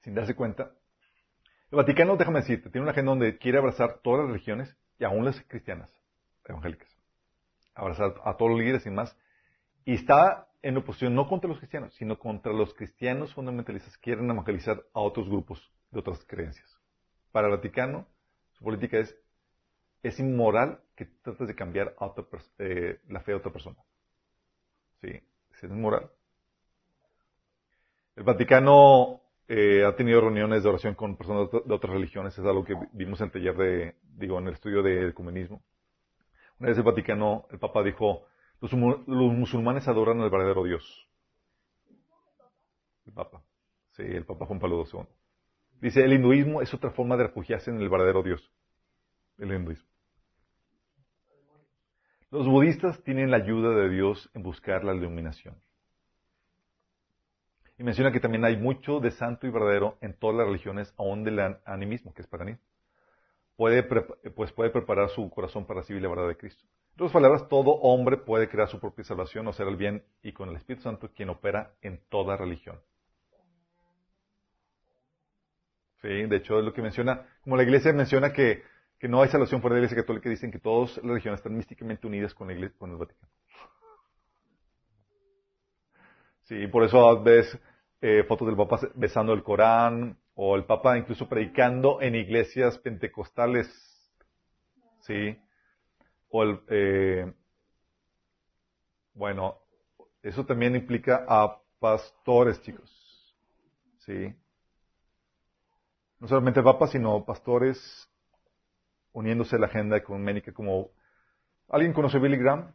Sin darse cuenta. El Vaticano, déjame decirte, tiene una agenda donde quiere abrazar todas las religiones y aún las cristianas, evangélicas. Abrazar a todos los líderes y más. Y está en oposición no contra los cristianos, sino contra los cristianos fundamentalistas que quieren evangelizar a otros grupos de otras creencias. Para el Vaticano, su política es, es inmoral que trates de cambiar a otra eh, la fe de otra persona. Sí, es inmoral. El Vaticano eh, ha tenido reuniones de oración con personas de otras religiones, es algo que vimos en taller de, digo, en el estudio de ecumenismo. Una vez el Vaticano, el Papa dijo, los, musulmanes adoran al verdadero Dios. El Papa. Sí, el Papa Juan Pablo II. Dice, el hinduismo es otra forma de refugiarse en el verdadero Dios. El hinduismo. Los budistas tienen la ayuda de Dios en buscar la iluminación. Y menciona que también hay mucho de santo y verdadero en todas las religiones, aún del animismo, que es paganismo. Puede, pues puede preparar su corazón para recibir la verdad de Cristo. En otras palabras, todo hombre puede crear su propia salvación o hacer el bien y con el Espíritu Santo quien opera en toda religión. Sí, de hecho es lo que menciona, como la iglesia menciona que, que no hay salvación fuera de la iglesia católica, dicen que todas las religiones están místicamente unidas con, la iglesia, con el Vaticano. Sí, por eso ves eh, fotos del Papa besando el Corán, o el Papa incluso predicando en iglesias pentecostales. Sí, o el, eh, bueno, eso también implica a pastores, chicos. ¿Sí? No solamente papas, sino pastores uniéndose a la agenda ecuménica como... ¿Alguien conoce Billy Graham?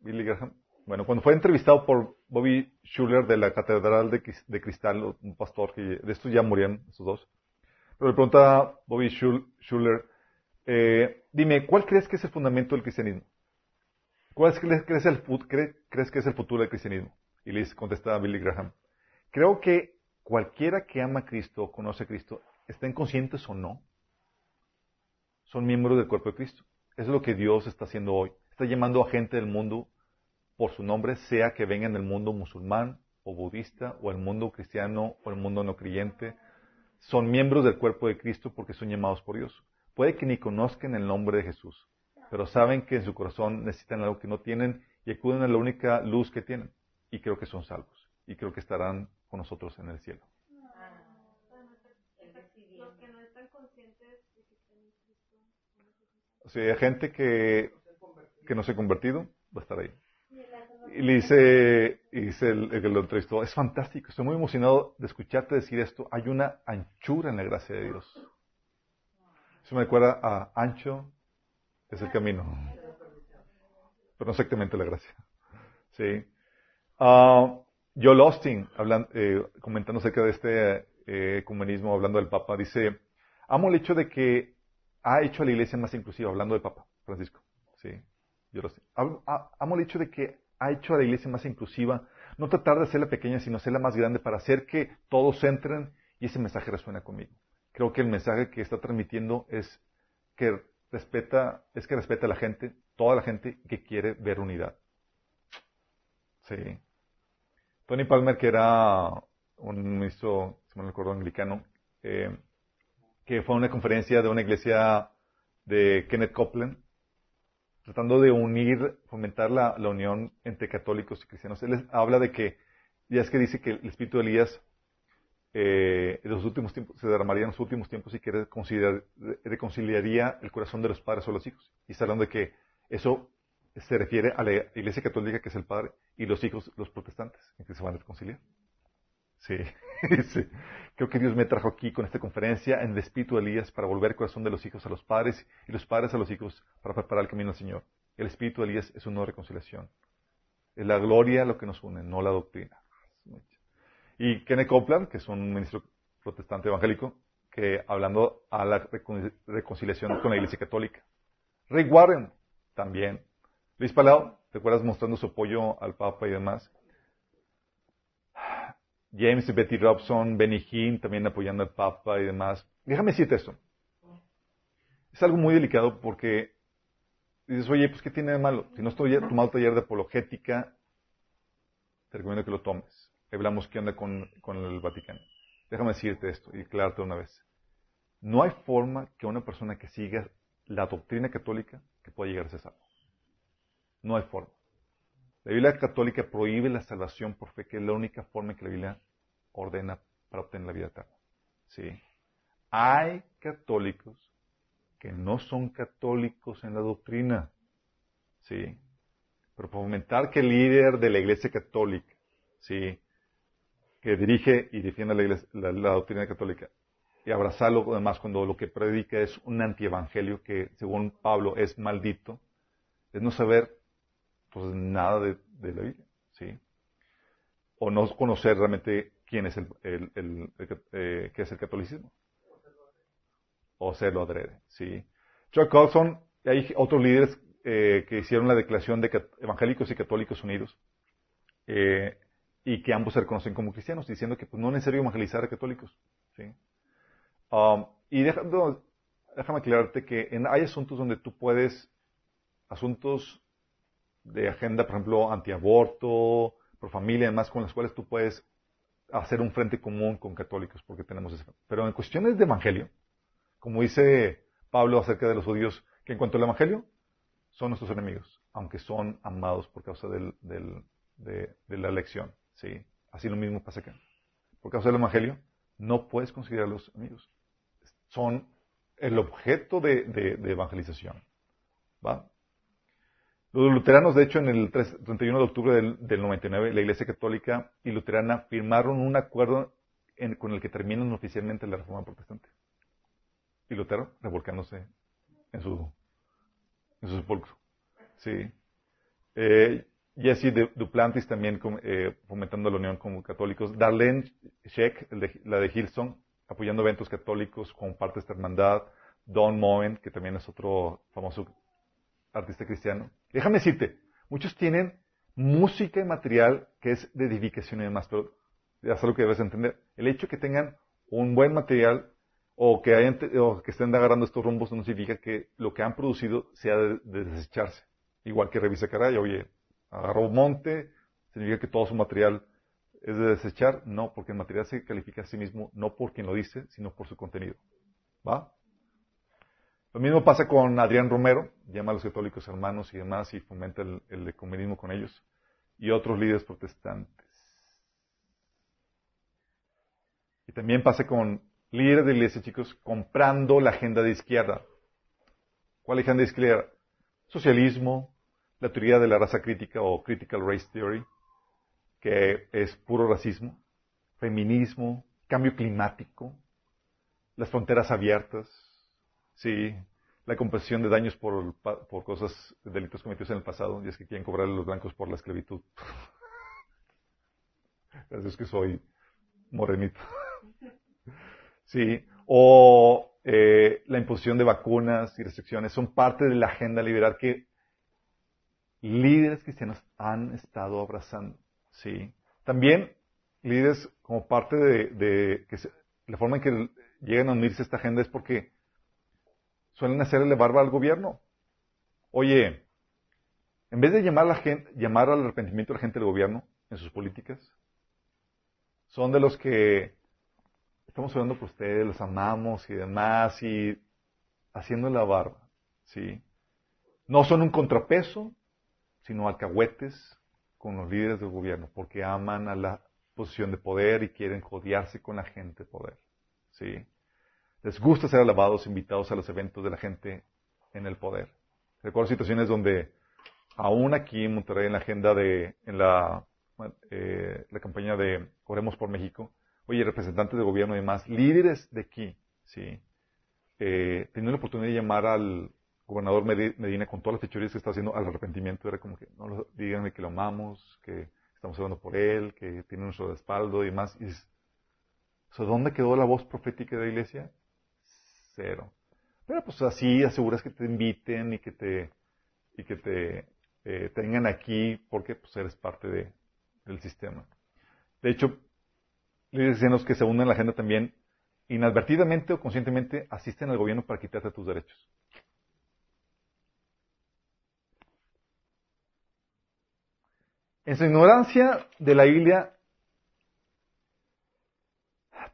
Billy Graham. Bueno, cuando fue entrevistado por Bobby Schuller de la Catedral de, Cristal, un pastor que de estos ya murieron, esos dos, pero le pregunta Bobby Schuller, eh, dime, ¿cuál crees que es el fundamento del cristianismo? ¿Cuál crees, crees, el, crees que es el futuro del cristianismo? Y le contesta Billy Graham, creo que cualquiera que ama a Cristo conoce a Cristo, estén conscientes o no, son miembros del cuerpo de Cristo. Eso es lo que Dios está haciendo hoy. Está llamando a gente del mundo por su nombre, sea que vengan del mundo musulmán o budista o el mundo cristiano o el mundo no creyente. Son miembros del cuerpo de Cristo porque son llamados por Dios. Puede que ni conozcan el nombre de Jesús, pero saben que en su corazón necesitan algo que no tienen y acuden a la única luz que tienen. Y creo que son salvos. Y creo que estarán con nosotros en el cielo. O sea, hay gente que, que no se ha convertido, va a estar ahí. Y le dice, y dice el, que lo entrevistó, es fantástico, estoy muy emocionado de escucharte decir esto. Hay una anchura en la gracia de Dios. Eso me recuerda a ancho es el camino. Pero no exactamente la gracia. Sí. Uh, Joel Austin, eh, comentando acerca de este eh, comunismo, hablando del Papa, dice, amo el hecho de que ha hecho a la iglesia más inclusiva, hablando del Papa Francisco. Sí, yo lo sé. Amo el hecho de que ha hecho a la iglesia más inclusiva, no tratar de hacerla pequeña, sino hacerla más grande para hacer que todos entren y ese mensaje resuena conmigo. Creo que el mensaje que está transmitiendo es que respeta, es que respeta a la gente, toda la gente que quiere ver unidad. Sí. Tony Palmer, que era un ministro, si me acuerdo, anglicano, eh, que fue a una conferencia de una iglesia de Kenneth Copeland, tratando de unir, fomentar la, unión entre católicos y cristianos. Él habla de que, ya es que dice que el espíritu de Elías eh, en los últimos tiempos, se derramaría en los últimos tiempos y que reconciliaría el corazón de los padres o los hijos. Y está hablando de que eso se refiere a la iglesia católica que es el padre y los hijos, los protestantes, en que se van a reconciliar. Sí, sí. Creo que Dios me trajo aquí con esta conferencia en el Espíritu de Elías para volver el corazón de los hijos a los padres y los padres a los hijos para preparar el camino al Señor. El Espíritu de Elías es una reconciliación. Es la gloria lo que nos une, no la doctrina. Y Kenneth Copeland, que es un ministro protestante evangélico, que hablando a la reconciliación con la Iglesia Católica. Rick Warren, también. Luis Palau, ¿te acuerdas mostrando su apoyo al Papa y demás? James y Betty Robson, Benny Hinn también apoyando al Papa y demás. Déjame decirte esto. Es algo muy delicado porque dices, oye, pues ¿qué tiene de malo? Si no estoy tomando taller de apologética, te recomiendo que lo tomes. Hablamos qué onda con, con el Vaticano. Déjame decirte esto y aclararte una vez. No hay forma que una persona que siga la doctrina católica que pueda llegar a ser salvo. No hay forma. La Biblia católica prohíbe la salvación por fe, que es la única forma en que la Biblia ordena para obtener la vida eterna. ¿Sí? Hay católicos que no son católicos en la doctrina. ¿Sí? Pero para fomentar que el líder de la iglesia católica, ¿sí? que dirige y defiende la, la, doctrina católica, y abrazarlo además cuando lo que predica es un antievangelio que, según Pablo, es maldito, es no saber pues nada de, la Biblia, ¿sí? O no conocer realmente quién es el, el, eh, qué es el catolicismo. O serlo adrede, ¿sí? Chuck Colson, hay otros líderes eh, que hicieron la declaración de evangélicos y católicos unidos, eh, y que ambos se reconocen como cristianos, diciendo que pues, no es necesario evangelizar a católicos, ¿sí? Um, y déjame aclararte que en, hay asuntos donde tú puedes, asuntos de agenda, por ejemplo, antiaborto, por familia, además, con las cuales tú puedes hacer un frente común con católicos, porque tenemos ese. Pero en cuestiones de evangelio, como dice Pablo acerca de los judíos, que en cuanto al evangelio, son nuestros enemigos, aunque son amados por causa del, de, la elección. ¿sí? Así lo mismo pasa acá. Por causa del evangelio, no puedes considerarlos amigos. Son el objeto de, de evangelización. ¿Va? Los luteranos, de hecho, en el 31 de octubre del, 99, la Iglesia Católica y Luterana firmaron un acuerdo con el que terminan oficialmente la Reforma Protestante. Y Lutero revolcándose en su, en su sepulcro. Sí. Eh, Jesse Duplantis también eh, fomentando la unión con católicos. Darlene Sheck, la de Hillsong, apoyando eventos católicos con parte de esta hermandad. Don Moen, que también es otro famoso artista cristiano. Déjame decirte, muchos tienen música y material que es de edificación y demás, pero es algo que debes entender. El hecho de que tengan un buen material o que, estén agarrando estos rumbos no significa que lo que han producido sea de, desecharse. Igual que revisa caray, oye, agarró monte, significa que todo su material es de desechar. No, porque el material se califica a sí mismo no por quien lo dice, sino por su contenido. ¿Va? Lo mismo pasa con Adrián Romero, llama a los católicos hermanos y demás y fomenta el, ecumenismo con ellos, y otros líderes protestantes. Y también pasa con líderes de iglesia, chicos, comprando la agenda de izquierda. ¿Cuál agenda de izquierda? Socialismo, la teoría de la raza crítica o critical race theory, que es puro racismo, feminismo, cambio climático, las fronteras abiertas, sí, la compensación de daños por, por cosas, delitos cometidos en el pasado, y es que quieren cobrar a los blancos por la esclavitud. Gracias que soy morenito. ¿sí? O eh, la imposición de vacunas y restricciones son parte de la agenda liberal que líderes cristianos han estado abrazando, ¿sí? También líderes como parte de, que la forma en que llegan a unirse a esta agenda es porque suelen hacerle barba al gobierno. Oye, en vez de llamar, la gente, llamar al arrepentimiento a la gente del gobierno en sus políticas, son de los que estamos hablando por ustedes, los amamos y demás, y haciendo la barba, ¿sí? No son un contrapeso, sino alcahuetes con los líderes del gobierno, porque aman a la posición de poder y quieren jodearse con la gente de poder, ¿sí? Les gusta ser alabados, invitados a los eventos de la gente en el poder. Recuerdo situaciones donde, aún aquí en Monterrey, en la agenda de, en la, eh, la campaña de Oremos por México, oye, representantes de gobierno y demás, líderes de aquí, ¿sí? Eh, la oportunidad de llamar al gobernador Medina con todas las fechorías que está haciendo al arrepentimiento. Era como que, no, díganme que lo amamos, que estamos hablando por él, que tiene nuestro respaldo y demás. Y ¿dónde quedó la voz profética de la iglesia? Pero pues así aseguras que te inviten y que te, y que te eh, tengan aquí porque pues eres parte de, del sistema. De hecho, líderes cristianos que se unen a la agenda también, inadvertidamente o conscientemente, asisten al gobierno para quitarte tus derechos. En su ignorancia de la Biblia,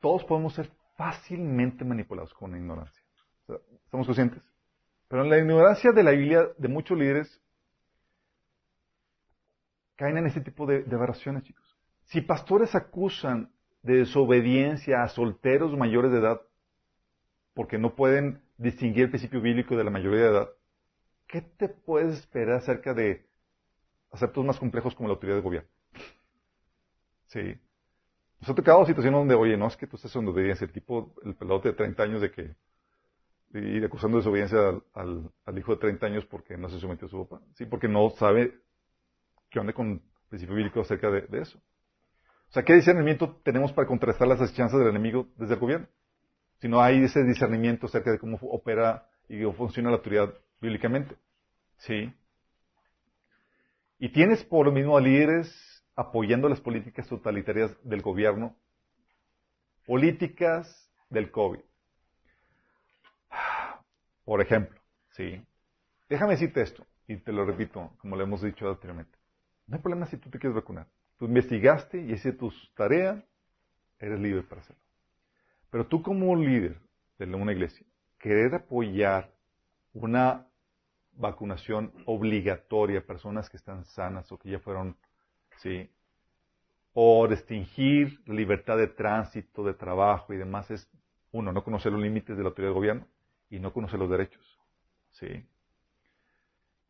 todos podemos ser fácilmente manipulados con ignorancia. ¿Estamos conscientes? Pero en la ignorancia de la Biblia de muchos líderes caen en ese tipo de, de aberraciones, chicos. Si pastores acusan de desobediencia a solteros mayores de edad, porque no pueden distinguir el principio bíblico de la mayoría de edad, ¿qué te puedes esperar acerca de aspectos más complejos como la autoridad de gobierno? Sí. Nos ha tocado situaciones donde, oye, no es que tú estás en desobediencia, el tipo, el pelote de 30 años de que, ir acusando de desobediencia al, hijo de 30 años porque no se sometió a su papá. Sí, porque no sabe qué onda con el principio bíblico acerca de eso. O sea, ¿qué discernimiento tenemos para contrastar las asechanzas del enemigo desde el gobierno? Si no hay ese discernimiento acerca de cómo opera y cómo funciona la autoridad bíblicamente. ¿Sí? Y tienes por lo mismo a líderes apoyando las políticas totalitarias del gobierno, políticas del COVID. Por ejemplo, ¿sí? Déjame decirte esto, y te lo repito, como le hemos dicho anteriormente. No hay problema si tú te quieres vacunar. Tú investigaste y hiciste tus tareas, eres libre para hacerlo. Pero tú como líder de una iglesia, querer apoyar una vacunación obligatoria a personas que están sanas o que ya fueron, sí, o restringir la libertad de tránsito, de trabajo y demás es, uno, no conocer los límites de la autoridad del gobierno y no conocer los derechos, sí.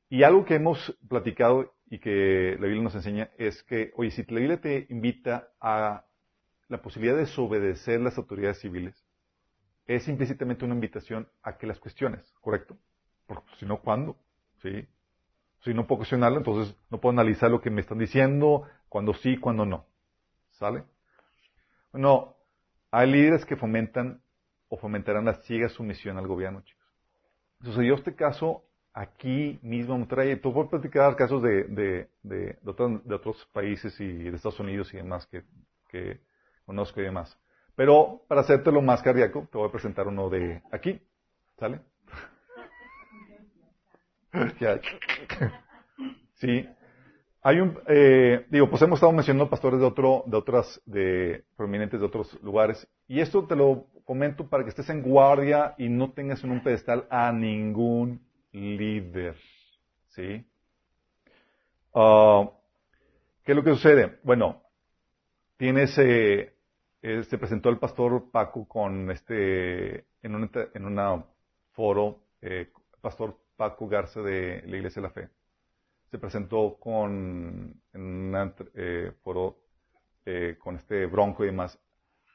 Y algo que hemos platicado y que la Biblia nos enseña es que, oye, si la Biblia te invita a la posibilidad de desobedecer las autoridades civiles, es implícitamente una invitación a que las cuestiones, ¿correcto? Porque si no, ¿cuándo? ¿Sí? Si no puedo cuestionarlo, entonces no puedo analizar lo que me están diciendo, cuando sí, cuando no. ¿Sale? Bueno, hay líderes que fomentan o fomentarán la ciega sumisión al gobierno, chicos. Sucedió este caso aquí mismo en Monterrey. Tú puedes platicar casos de, de, de, de, otros países y de Estados Unidos y demás que, que conozco y demás. Pero para hacértelo más cardíaco, te voy a presentar uno de aquí. ¿Sale? sí. Hay un, eh, digo, pues hemos estado mencionando pastores de otro, de otras, de prominentes de otros lugares. Y esto te lo comento para que estés en guardia y no tengas en un pedestal a ningún líder. ¿Sí? Uh, ¿Qué es lo que sucede? Bueno, tienes, eh, se presentó el pastor Paco con este, en un en una foro, eh, pastor Paco Garza de la Iglesia de la Fe. Se presentó con, en un eh, foro eh, con este bronco y demás,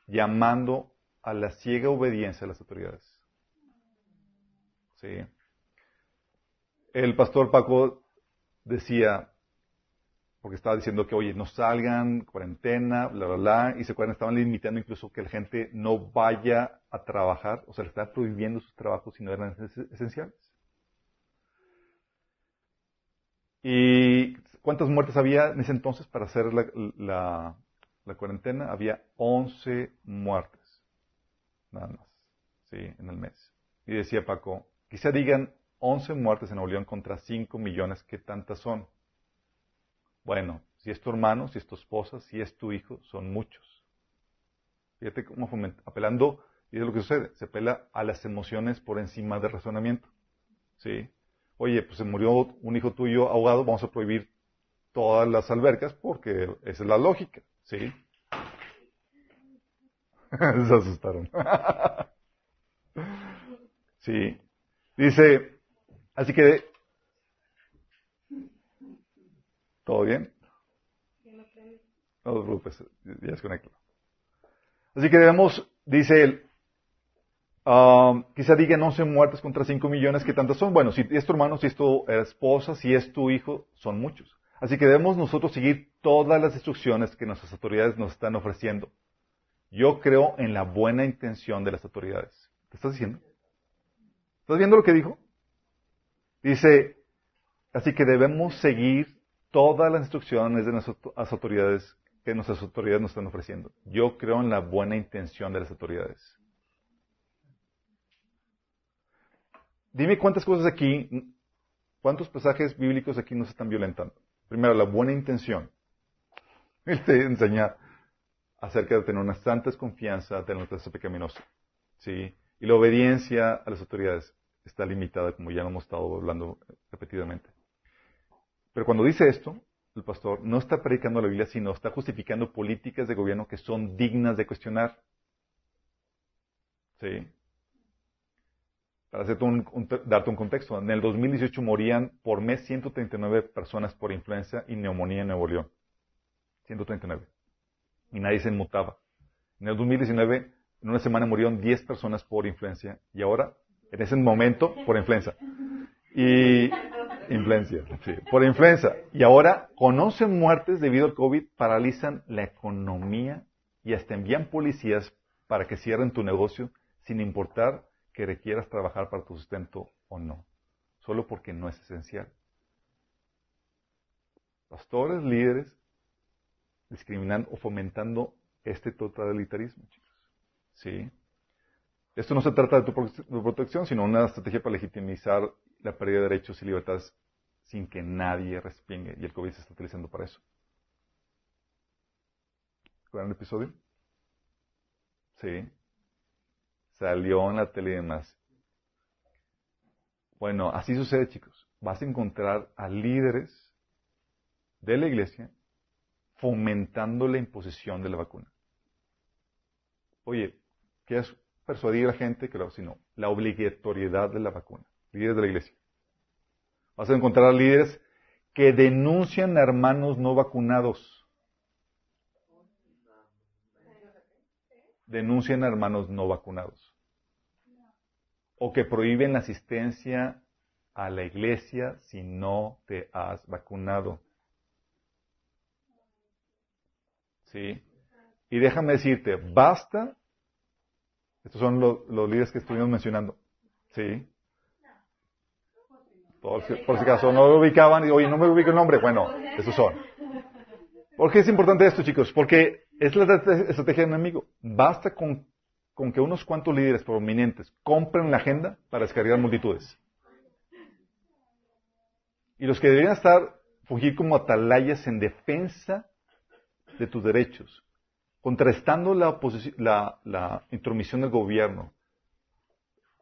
llamando a la ciega obediencia a las autoridades. ¿Sí? El pastor Paco decía, porque estaba diciendo que, oye, no salgan, cuarentena, bla, bla, bla, y se acuerdan, estaban limitando incluso que la gente no vaya a trabajar, o sea, le estaban prohibiendo sus trabajos si no eran esenciales. ¿Y cuántas muertes había en ese entonces para hacer la, cuarentena? Había 11 muertes, nada más, sí, en el mes. Y decía Paco, quizá digan 11 muertes en Nuevo León contra 5 millones, ¿qué tantas son? Bueno, si es tu hermano, si es tu esposa, si es tu hijo, son muchos. Fíjate cómo apelando, y es lo que sucede, se apela a las emociones por encima del razonamiento. ¿Sí? Oye, pues se murió un hijo tuyo ahogado, vamos a prohibir todas las albercas porque esa es la lógica. ¿Sí? se asustaron. sí. Dice, así que ¿Todo bien? No te preocupes, ya desconecto. Así que debemos, dice él, um, quizá digan 11 muertes contra 5 millones, ¿qué tantos son? Bueno, si es tu hermano, si es tu esposa, si es tu hijo, son muchos. Así que debemos nosotros seguir todas las instrucciones que nuestras autoridades nos están ofreciendo. Yo creo en la buena intención de las autoridades. ¿Qué estás diciendo? ¿Estás viendo lo que dijo? Dice, así que debemos seguir todas las instrucciones de nuestras autoridades que nuestras autoridades nos están ofreciendo. Yo creo en la buena intención de las autoridades. Dime cuántas cosas aquí, cuántos pasajes bíblicos aquí nos están violentando. Primero, la buena intención. Él te enseña acerca de tener una santa desconfianza de nuestra pecaminosa. ¿Sí? Y la obediencia a las autoridades está limitada, como ya lo hemos estado hablando repetidamente. Pero cuando dice esto, el pastor no está predicando la Biblia, sino está justificando políticas de gobierno que son dignas de cuestionar. ¿Sí? Para hacerte un, darte un contexto, en el 2018 morían por mes 139 personas por influenza y neumonía en Nuevo León. 139. Y nadie se inmutaba. En el 2019, en una semana murieron 10 personas por influencia y ahora, en ese momento, por influenza. Y Influencia, sí, por influenza. Y ahora, con 11 muertes debido al COVID, paralizan la economía y hasta envían policías para que cierren tu negocio sin importar que requieras trabajar para tu sustento o no, solo porque no es esencial. Pastores, líderes, discriminando o fomentando este totalitarismo, chicos. ¿Sí? Esto no se trata de tu protección, sino una estrategia para legitimizar la pérdida de derechos y libertades sin que nadie respingue. Y el COVID se está utilizando para eso. ¿Recuerdan el episodio? Sí. Salió en la tele y demás. Bueno, así sucede, chicos. Vas a encontrar a líderes de la iglesia fomentando la imposición de la vacuna. Oye, ¿quieres persuadir a la gente? que sino la obligatoriedad de la vacuna. Líderes de la iglesia. Vas a encontrar líderes que denuncian a hermanos no vacunados. Denuncian a hermanos no vacunados. O que prohíben la asistencia a la iglesia si no te has vacunado. ¿Sí? Y déjame decirte, basta. Estos son los, líderes que estuvimos mencionando. ¿Sí? Por si, por acaso no lo ubicaban y, oye, no me ubico el nombre. Bueno, esos son. ¿Por qué es importante esto, chicos? Porque es la estrategia del enemigo. Basta con, con que unos cuantos líderes prominentes compren la agenda para descargar multitudes. Y los que deberían estar, fugir como atalayas en defensa de tus derechos, contrastando la, intromisión del gobierno,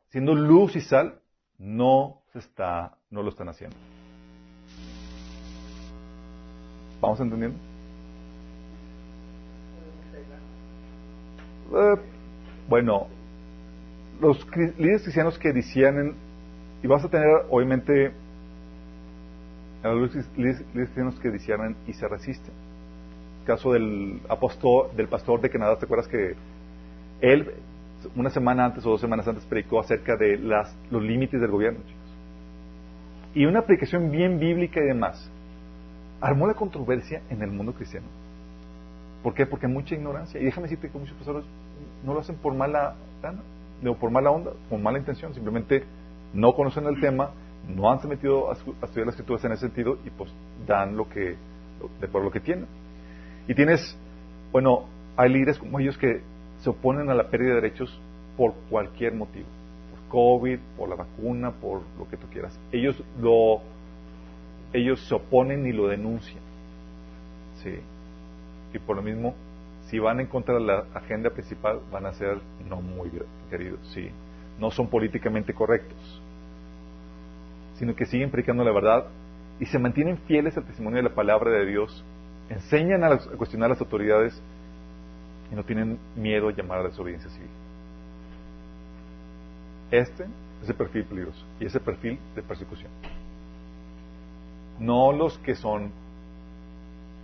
siendo luz y sal, no se está, no lo están haciendo. ¿Vamos entendiendo? Eh, bueno, los líderes cristianos que decían, y vas a tener obviamente los cristianos que disciernen y se resisten. caso del apóstol, del pastor de Canadá, ¿te acuerdas que él una semana antes o dos semanas antes predicó acerca de las, los límites del gobierno, chicos? Y una predicación bien bíblica y demás. Armó la controversia en el mundo cristiano. ¿Por qué? Porque hay mucha ignorancia. Y déjame decirte que muchos pastores no lo hacen por mala gana, no por mala onda, con mala intención. Simplemente no conocen el tema no han metido a, estudiar las escrituras en ese sentido y pues dan lo que, de por lo que tienen. Y tienes, bueno, hay líderes como ellos que se oponen a la pérdida de derechos por cualquier motivo. Por COVID, por la vacuna, por lo que tú quieras. Ellos lo, ellos se oponen y lo denuncian. Sí. Y por lo mismo, si van en contra de la agenda principal, van a ser no muy queridos, sí. No son políticamente correctos sino que siguen predicando la verdad y se mantienen fieles al testimonio de la palabra de Dios, enseñan a, cuestionar a las autoridades y no tienen miedo a llamar a la desobediencia civil. Este es el perfil peligroso y ese perfil de persecución. No los que son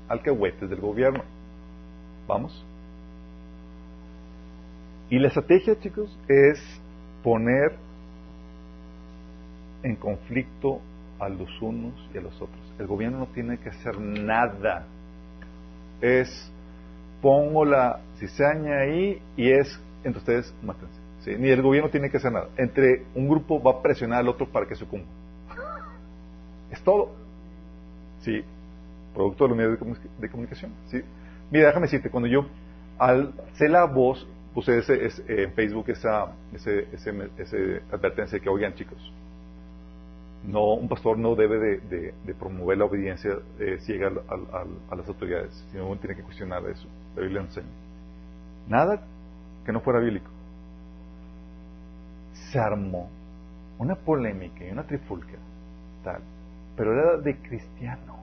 alcahuetes del gobierno. ¿Vamos? Y la estrategia, chicos, es poner en conflicto a los unos y a los otros. El gobierno no tiene que hacer nada. Es, pongo la cizaña ahí y es, entre ustedes, mátense. Ni el gobierno tiene que hacer nada. Entre un grupo va a presionar al otro para que se cumpla. Es todo. Sí, producto de los medios de, comunicación. ¿sí? Mira, déjame decirte, cuando yo alcé la voz, puse ese, en Facebook esa ese, ese, advertencia que, oigan chicos, no, un pastor no debe de, promover la obediencia eh, ciega a, las autoridades, sino uno tiene que cuestionar eso. La Biblia enseña. Nada que no fuera bíblico. Se armó una polémica y una trifulca, tal, pero era de cristianos.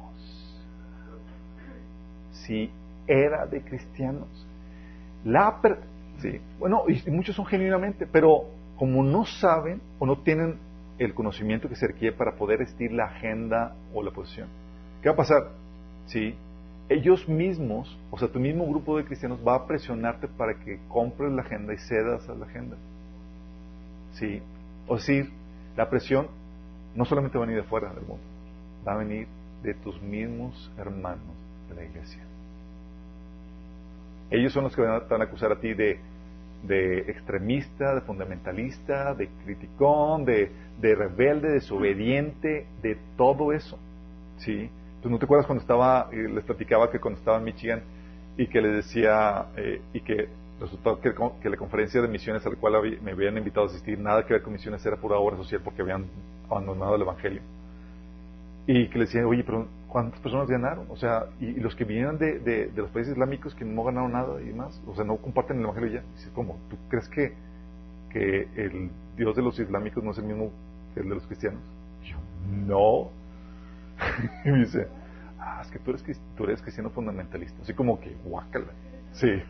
Sí, era de cristianos. La sí, bueno, y muchos son genuinamente, pero como no saben o no tienen el conocimiento que se requiere para poder estir la agenda o la posición. ¿Qué va a pasar? Si ellos mismos, o sea, tu mismo grupo de cristianos va a presionarte para que compres la agenda y cedas a la agenda. ¿Sí? O decir, la presión no solamente va a venir de fuera del mundo, va a venir de tus mismos hermanos de la iglesia. Ellos son los que van a acusar a ti de de extremista, de fundamentalista, de criticón, de, de rebelde, desobediente, de todo eso. ¿Sí? ¿Tú no te acuerdas cuando estaba, eh, les platicaba que cuando estaba en Michigan y que les decía, eh, y que resultó que, que, la conferencia de misiones a la cual me habían invitado a asistir, nada que ver con misiones, era pura obra social porque habían abandonado el Evangelio. Y que le decían, oye, pero ¿cuántas personas ganaron? O sea, y, los que vinieron de, de, los países islámicos que no ganaron nada y más, o sea, no comparten el Evangelio ya. Dice, ¿cómo? ¿Tú crees que, que el Dios de los islámicos no es el mismo que el de los cristianos? yo, no. y dice, ah, es que tú eres, tú eres cristiano fundamentalista. Así como que, guácala. Sí.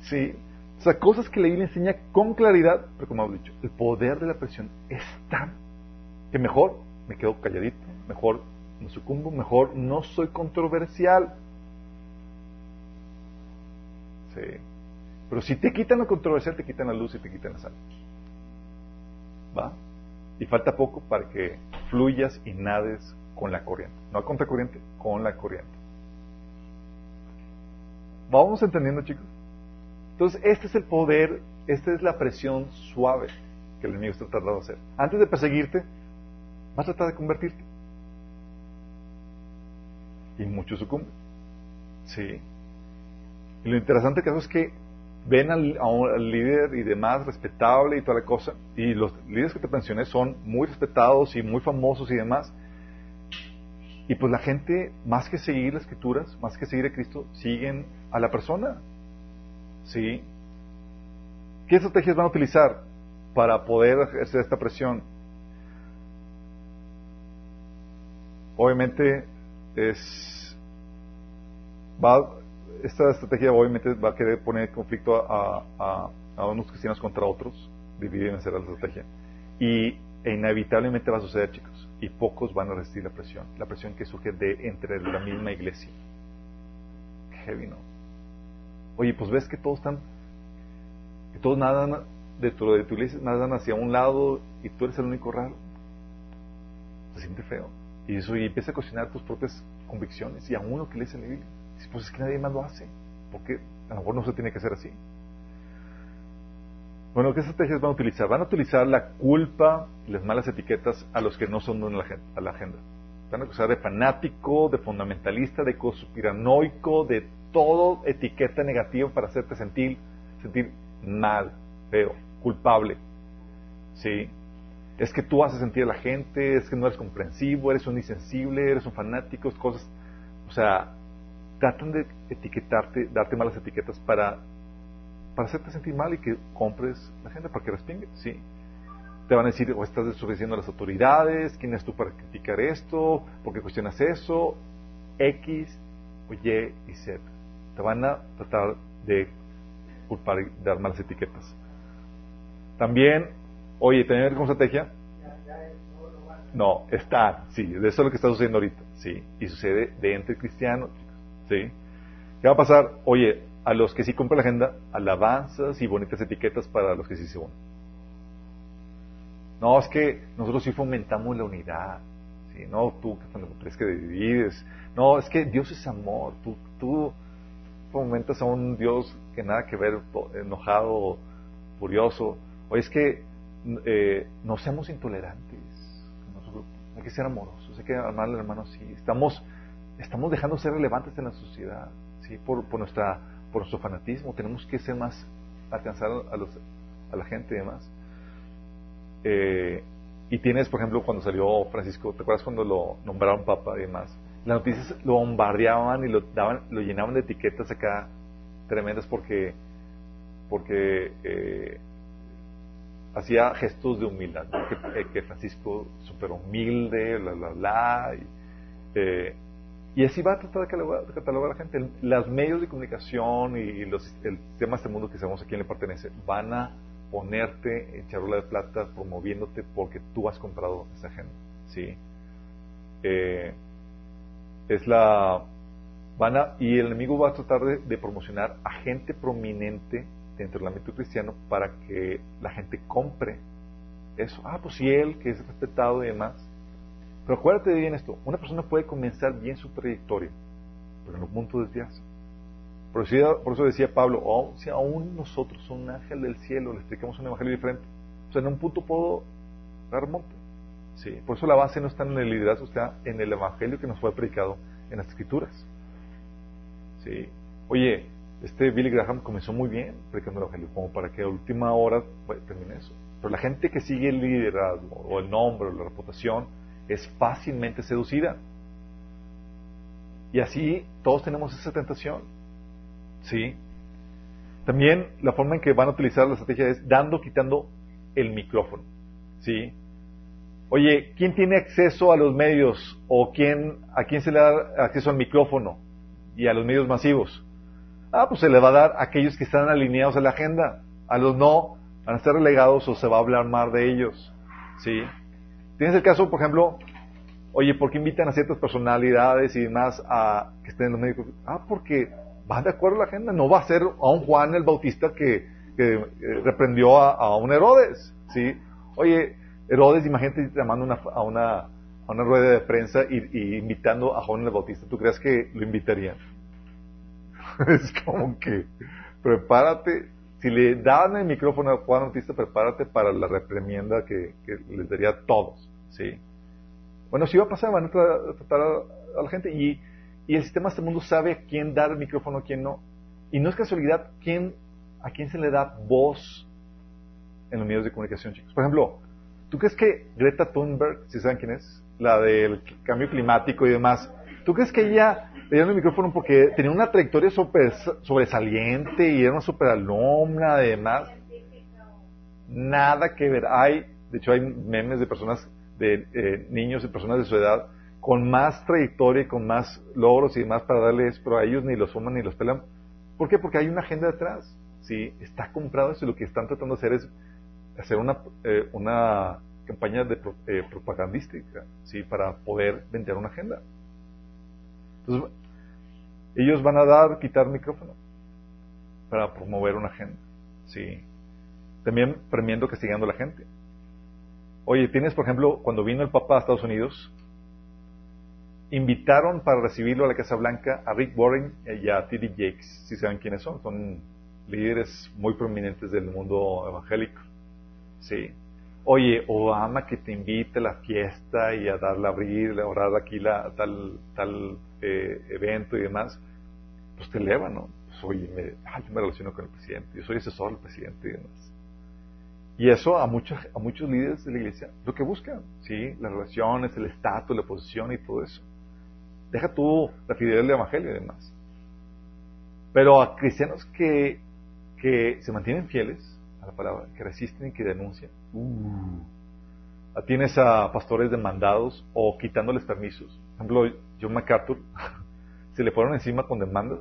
Sí. O sea, cosas que la Biblia enseña con claridad, pero como hemos dicho, el poder de la presión es tan que mejor me quedo calladito, mejor no sucumbo, mejor no soy controversial. Sí. Pero si te quitan lo controversial, te quitan la luz y te quitan la sal. ¿va? Y falta poco para que fluyas y nades con la corriente. No a contracorriente, con la corriente. ¿Vamos entendiendo, chicos? Entonces, este es el poder, esta es la presión suave que el enemigo está tratando de hacer. Antes de perseguirte, va a tratar de convertirte. Y muchos sucumben. Sí. Y lo interesante que es que ven al, al, líder y demás respetable y toda la cosa, y los líderes que te mencioné son muy respetados y muy famosos y demás, y pues la gente, más que seguir las escrituras, más que seguir a Cristo, siguen a la persona. ¿Sí? ¿Qué estrategias van a utilizar para poder ejercer esta presión? Obviamente es va esta estrategia obviamente va a querer poner conflicto a, unos cristianos contra otros, dividir y vencer la estrategia. Y e inevitablemente va a suceder, chicos. Y pocos van a resistir la presión. La presión que surge de entre la misma iglesia. Heavy, ¿no? Oye, pues ves que todos están, que todos nadan dentro de tu iglesia, nadan hacia un lado y tú eres el único raro. Se siente feo. Y eso, y empieza a cuestionar tus propias convicciones y aún lo que lees en la Biblia. Dices, pues es que nadie más lo hace. Porque a lo mejor no se tiene que hacer así. Bueno, ¿qué estrategias van a utilizar? Van a utilizar la culpa y las malas etiquetas a los que no son de a la agenda. Van a acusar de fanático, de fundamentalista, de conspiranoico, de todo etiqueta negativa para hacerte sentir, sentir mal, feo, culpable. ¿Sí? Es que tú haces sentir a la gente, es que no eres comprensivo, eres un insensible, eres un fanático, cosas. O sea, tratan de etiquetarte, darte malas etiquetas para, para hacerte sentir mal y que compres la gente, para que respingues, ¿sí? Te van a decir, o estás desobedeciendo a las autoridades, ¿quién es tú para criticar esto? ¿Por qué cuestionas eso? X, o Y y Z. Te van a tratar de culpar y dar malas etiquetas. También, oye, tener como estrategia. No, está, sí, eso es lo que está sucediendo ahorita, sí, y sucede de entre ¿sí? ¿Qué va a pasar? Oye, a los que sí compran la agenda, alabanzas y bonitas etiquetas para los que sí se unen. No, es que nosotros sí fomentamos la unidad, ¿sí? No, tú que es que divides. No, es que Dios es amor, tú, tú fomentas a un Dios que nada que ver, enojado, furioso. Oye, es que eh, no seamos intolerantes. Hay que ser amorosos, hay que amar al hermano así. Estamos, estamos dejando de ser relevantes en la sociedad, ¿sí? Por, por, nuestra, por nuestro fanatismo. Tenemos que ser más, alcanzar a, los, a la gente y demás. Eh, y tienes, por ejemplo, cuando salió Francisco, ¿te acuerdas cuando lo nombraron papa y demás? Las noticias lo bombardeaban y lo daban, lo llenaban de etiquetas acá tremendas porque, porque eh, hacía gestos de humildad, eh, que, Francisco súper humilde, bla, bla. Y, eh, y, así va a tratar de catalogar, a la gente. Los medios de comunicación y los, el sistema de este mundo que sabemos a quién le pertenece van a ponerte en charola de plata promoviéndote porque tú has comprado esa agenda. ¿sí? Eh, es la y el enemigo va a tratar de promocionar a gente prominente dentro del ámbito cristiano para que la gente compre eso. Ah, pues si él, que es respetado y demás. Pero acuérdate bien esto, una persona puede comenzar bien su trayectoria, pero en un punto de desviarse. Por eso, por eso decía Pablo, oh, si aún nosotros, un ángel del cielo, le explicamos un evangelio diferente, o sea, en un punto puedo dar monte. Sí, por eso la base no está en el liderazgo, está en el evangelio que nos fue predicado en las escrituras. Sí. Oye, este Billy Graham comenzó muy bien predicando el Evangelio, como para que a última hora pues, termine eso. Pero la gente que sigue el liderazgo, o el nombre, o la reputación, es fácilmente seducida. Y así todos tenemos esa tentación. ¿Sí? También la forma en que van a utilizar la estrategia es dando, quitando el micrófono. ¿Sí? Oye, ¿quién tiene acceso a los medios? ¿O quién, a quién se le da acceso al micrófono y a los medios masivos? Ah, pues se le va a dar a aquellos que están alineados a la agenda. A los no van a ser relegados o se va a hablar más de ellos. ¿Sí? Tienes el caso, por ejemplo, oye, ¿por qué invitan a ciertas personalidades y demás a que estén en los medios? Ah, porque van de acuerdo a la agenda. No va a ser a un Juan el Bautista que, que eh, reprendió a, un Herodes. ¿Sí? Oye, Herodes, imagínate llamando una, a, una, a una rueda de prensa y, invitando a Juan el Bautista. ¿Tú crees que lo invitarían? es como que, prepárate, si le dan el micrófono a Juan Bautista, prepárate para la reprimienda que, les daría a todos, ¿sí? Bueno, si va a pasar, van a tratar a, la gente y, y, el sistema de este mundo sabe a quién dar el micrófono, a quién no. Y no es casualidad quién, a quién se le da voz en los medios de comunicación, chicos. Por ejemplo, ¿tú crees que Greta Thunberg, si saben quién es, la del cambio climático y demás, ¿tú crees que ella le dieron el micrófono porque tenía una trayectoria super, sobresaliente y era una super alumna y demás? Nada que ver. Hay, de hecho, hay memes de personas, de eh, niños y personas de su edad con más trayectoria y con más logros y demás para darles, pero a ellos ni los fuman ni los pelan. ¿Por qué? Porque hay una agenda detrás. ¿sí? Está comprado eso y lo que están tratando de hacer es hacer una, eh, una campaña de, eh, propagandística, ¿sí? Para poder vender una agenda. Entonces, ellos van a dar, quitar micrófono para promover una agenda, ¿sí? También premiando, castigando a la gente. Oye, tienes, por ejemplo, cuando vino el Papa a Estados Unidos, invitaron para recibirlo a la Casa Blanca a Rick Warren y a T.D. Jakes, si saben quiénes son, son líderes muy prominentes del mundo evangélico. Sí. Oye, Obama que te invite a la fiesta y a darle a abrir, a orar aquí la, tal, tal eh, evento y demás, pues te eleva, ¿no? Pues oye, me, yo me relaciono con el presidente, yo soy asesor del presidente y demás. Y eso a muchos, a muchos líderes de la iglesia lo que buscan, ¿sí? Las relaciones, el estatus, la posición y todo eso. Deja tú la fidelidad del evangelio y demás. Pero a cristianos que, que se mantienen fieles, la palabra, que resisten y que denuncian. Uh. Tienes a pastores demandados o quitándoles permisos. Por ejemplo, John MacArthur se le fueron encima con demandas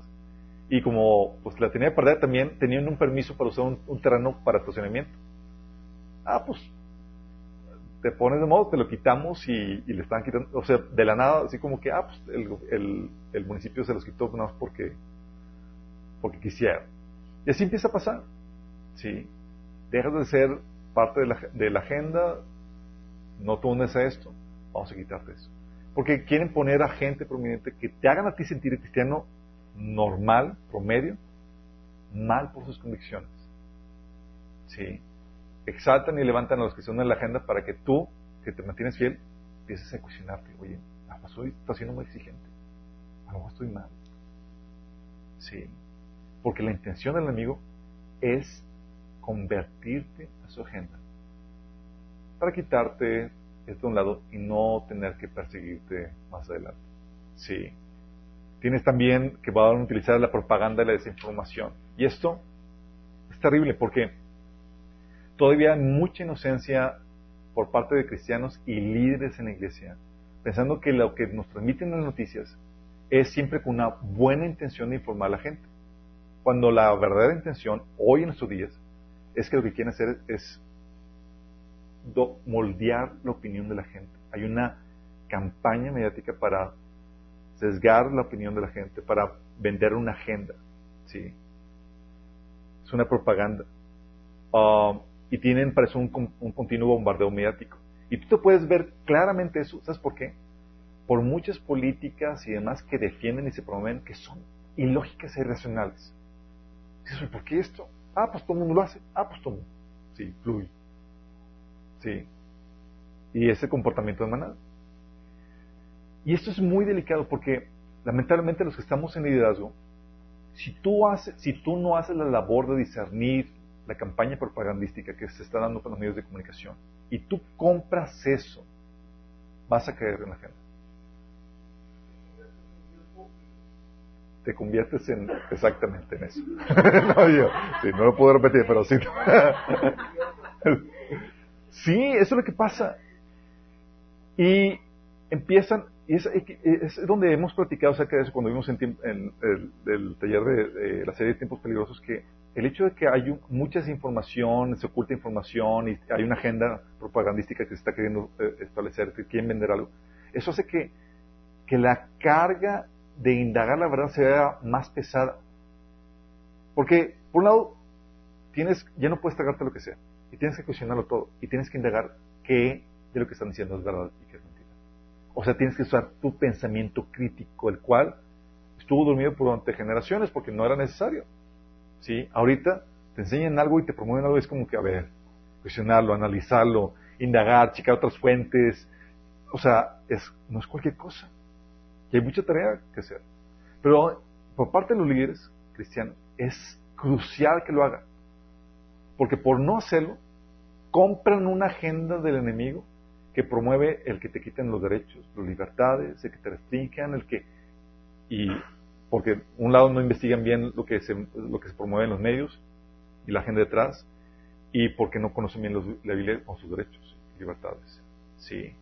y como pues la tenía que perder también tenían un permiso para usar un, terreno para estacionamiento. Ah, pues te pones de modo, te lo quitamos y, le están quitando, o sea, de la nada, así como que, ah, pues el, municipio se los quitó nada más porque, porque quisiera. Y así empieza a pasar, ¿sí? Dejas de ser parte de la, de la agenda, no te unes a esto, vamos a quitarte eso. Porque quieren poner a gente prominente que te hagan a ti sentir cristiano normal, promedio, mal por sus convicciones. ¿Sí? Exaltan y levantan a los que son en la agenda para que tú, que te mantienes fiel, empieces a cuestionarte. Oye, a lo estoy siendo muy exigente. A lo mejor estoy mal. Sí. Porque la intención del enemigo es convertirte a su agenda. Para quitarte esto de un lado y no tener que perseguirte más adelante. Sí. Tienes también que van a utilizar la propaganda y la desinformación. Y esto es terrible porque todavía hay mucha inocencia por parte de cristianos y líderes en la iglesia, pensando que lo que nos transmiten las noticias es siempre con una buena intención de informar a la gente. Cuando la verdadera intención, hoy en nuestros días, es que lo que quieren hacer es moldear la opinión de la gente. Hay una campaña mediática para sesgar la opinión de la gente, para vender una agenda. ¿sí? Es una propaganda. Um, y tienen para un, continuo bombardeo mediático. Y tú te puedes ver claramente eso. ¿Sabes por qué? Por muchas políticas y demás que defienden y se promueven que son ilógicas e irracionales. Dices, ¿por qué esto? Ah, pues todo el mundo lo hace. Ah, pues todo el mundo. Sí, fluye. Sí. Y ese comportamiento de manada. Y esto es muy delicado porque lamentablemente los que estamos en liderazgo, si tú, haces, si tú no haces la labor de discernir la campaña propagandística que se está dando con los medios de comunicación y tú compras eso, vas a caer en la gente. Te conviertes en exactamente en eso. no, lo puedo repetir, pero sí. sí, eso es lo que pasa. Y empiezan, y es, donde hemos platicado acerca de eso cuando vimos en, el, taller de, la serie de tiempos peligrosos, que el hecho de que hay mucha información, se oculta información y hay una agenda propagandística que se está queriendo eh, establecer, que quieren vender algo, eso hace que, que la carga de indagar la verdad se vea más pesada. Porque, por un lado, tienes, ya no puedes tragarte lo que sea, y tienes que cuestionarlo todo, y tienes que indagar qué de lo que están diciendo es verdad y qué es mentira. O sea, tienes que usar tu pensamiento crítico, el cual estuvo dormido por durante generaciones porque no era necesario. ¿Sí? Ahorita te enseñan algo y te promueven algo, es como que, a ver, cuestionarlo, analizarlo, indagar, checar otras fuentes. O sea, es, no es cualquier cosa. Y hay mucha tarea que hacer. Pero por parte de los líderes cristianos es crucial que lo hagan. Porque por no hacerlo, compran una agenda del enemigo que promueve el que te quiten los derechos, las libertades, el que te restringan, el que... Y porque un lado no investigan bien lo que se, lo que se promueve en los medios y la agenda detrás, y porque no conocen bien los, la Biblia sus derechos y libertades. Sí.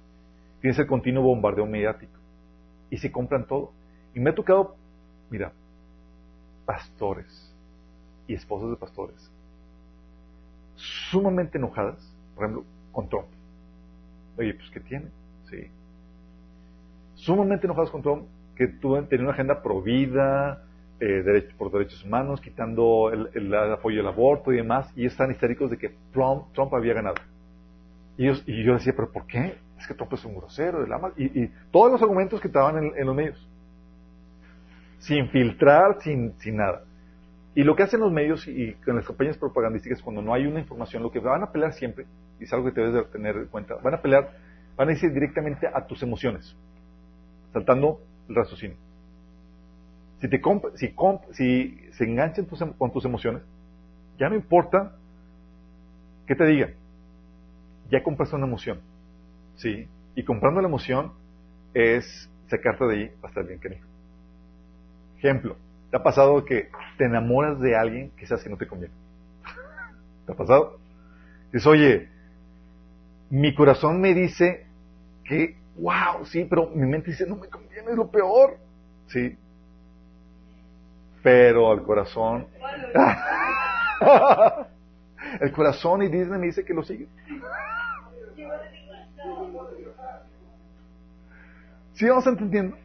Tienes el continuo bombardeo mediático. Y se compran todo. Y me ha tocado, mira, pastores y esposas de pastores sumamente enojadas, por ejemplo, con Trump. Oye, pues ¿qué tiene? Sí. Sumamente enojadas con Trump, que tenía una agenda pro vida, eh, por derechos humanos, quitando el, apoyo al aborto y demás, y están histéricos de que Trump, Trump había ganado. Y, y, yo decía, ¿pero por qué? Es que Trump es un grosero, y, y, todos los argumentos que estaban en, en, los medios. Sin filtrar, sin, sin nada. Y lo que hacen los medios y con las campañas propagandísticas, cuando no hay una información, lo que van a pelear siempre, y es algo que te debes de tener en cuenta, van a pelear, van a decir directamente a tus emociones, saltando el raciocinio. Si, te si, si se enganchan em-, con tus emociones, ya no importa qué te digan, ya compraste una emoción. ¿Sí? Y comprando la emoción es sacarte de ahí hasta el bien querido. Ejemplo, ¿Te ha pasado que te enamoras de alguien que sabes que no te conviene? ¿Te ha pasado? Dices, oye, mi corazón me dice que, wow, sí, pero mi mente dice, no me conviene, es lo peor. Sí. Pero al corazón. el corazón y Disney me dice que lo sigue. ¿Sí vamos entendiendo?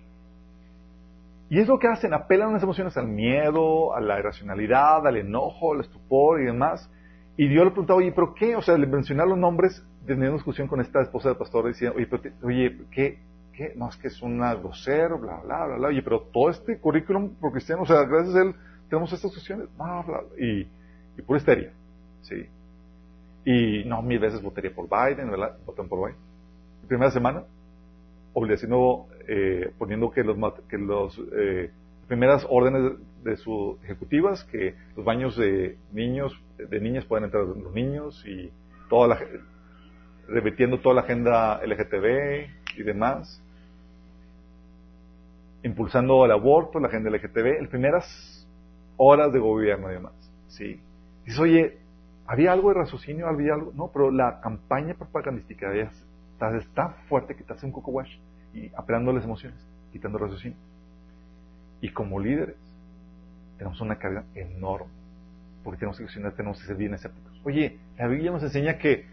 Y es lo que hacen, apelan las emociones al miedo, a la irracionalidad, al enojo, al estupor y demás. Y Dios le preguntaba, oye, ¿pero qué? O sea, le mencionaron los nombres, teniendo discusión con esta esposa del pastor, diciendo, oye, pero oye, ¿qué? ¿Qué? No, es que es una grosero, bla, bla, bla, bla. Oye, pero todo este currículum por cristiano, o sea, gracias a él tenemos estas cuestiones, bla, bla, bla. Y, y pura histeria, ¿sí? Y no, mil veces votaría por Biden, ¿verdad? Votan por Biden. Primera semana, obligación eh, poniendo que los que los eh, primeras órdenes de, sus ejecutivas que los baños de niños de niñas pueden entrar los niños y toda la repitiendo toda la agenda LGTB y demás. Impulsando el aborto la agenda LGTB las primeras horas de gobierno y demás sí dices oye había algo de raciocinio había algo no pero la campaña propagandística está, tan fuerte que te hace un coco wash y apelando las emociones, quitando raciocinio. Y como líderes, tenemos una carga enorme, porque tenemos que accionar, tenemos que ser bien escépticos. Oye, la Biblia nos enseña que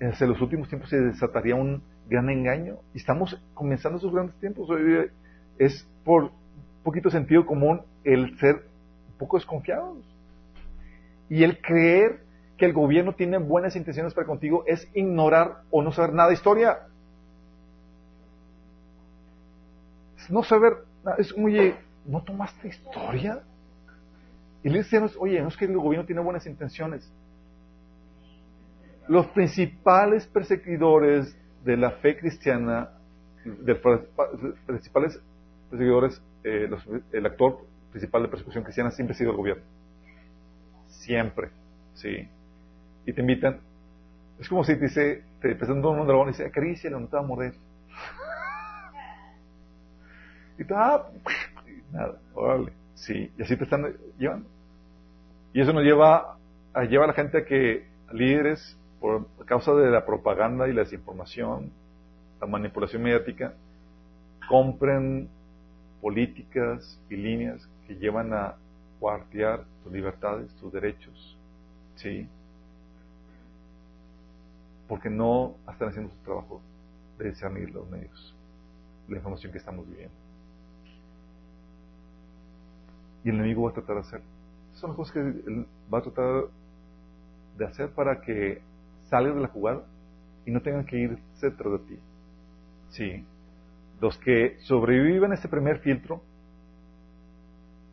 en los últimos tiempos se desataría un gran engaño, y estamos comenzando esos grandes tiempos. Es por poquito sentido común el ser un poco desconfiados. Y el creer que el gobierno tiene buenas intenciones para contigo es ignorar o no saber nada de historia. no saber, es, oye, ¿no tomaste historia? Y le decimos, oye, no es que el gobierno tiene buenas intenciones. Los principales perseguidores de la fe cristiana, de los principales perseguidores, eh, el actor principal de persecución cristiana siempre ha sido el gobierno. Siempre, sí. Y te invitan. Es como si te dice, te presentan un dragón y dice, acaricia, no te va a morder. Y tú, ah, nada, órale, sí, y así te están llevando. Y eso nos lleva a, lleva a la gente a que líderes, por causa de la propaganda y la desinformación, la manipulación mediática, compren políticas y líneas que llevan a guardiar tus libertades, tus derechos, ¿sí? Porque no están haciendo su trabajo de discernir los medios, la información que estamos viviendo y el enemigo va a tratar de hacer. Son las cosas que va a tratar de hacer para que salgas de la jugada y no tengan que irse tras de ti. Sí. Los que sobreviven a este primer filtro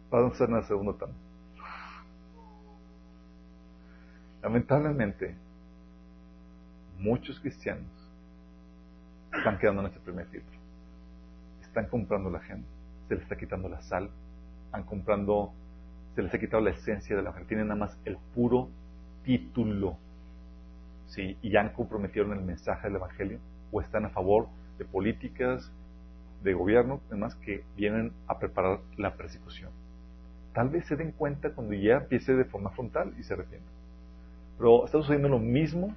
van a el segundo también. Lamentablemente, muchos cristianos están quedando en este primer filtro. Están comprando la gente, se les está quitando la sal, han comprando, se les ha quitado la esencia de la mujer, tienen nada más el puro título, ¿sí? y ya han comprometido el mensaje del Evangelio, o están a favor de políticas, de gobierno, demás, que vienen a preparar la persecución. Tal vez se den cuenta cuando ya empiece de forma frontal y se arrepientan. Pero está sucediendo lo mismo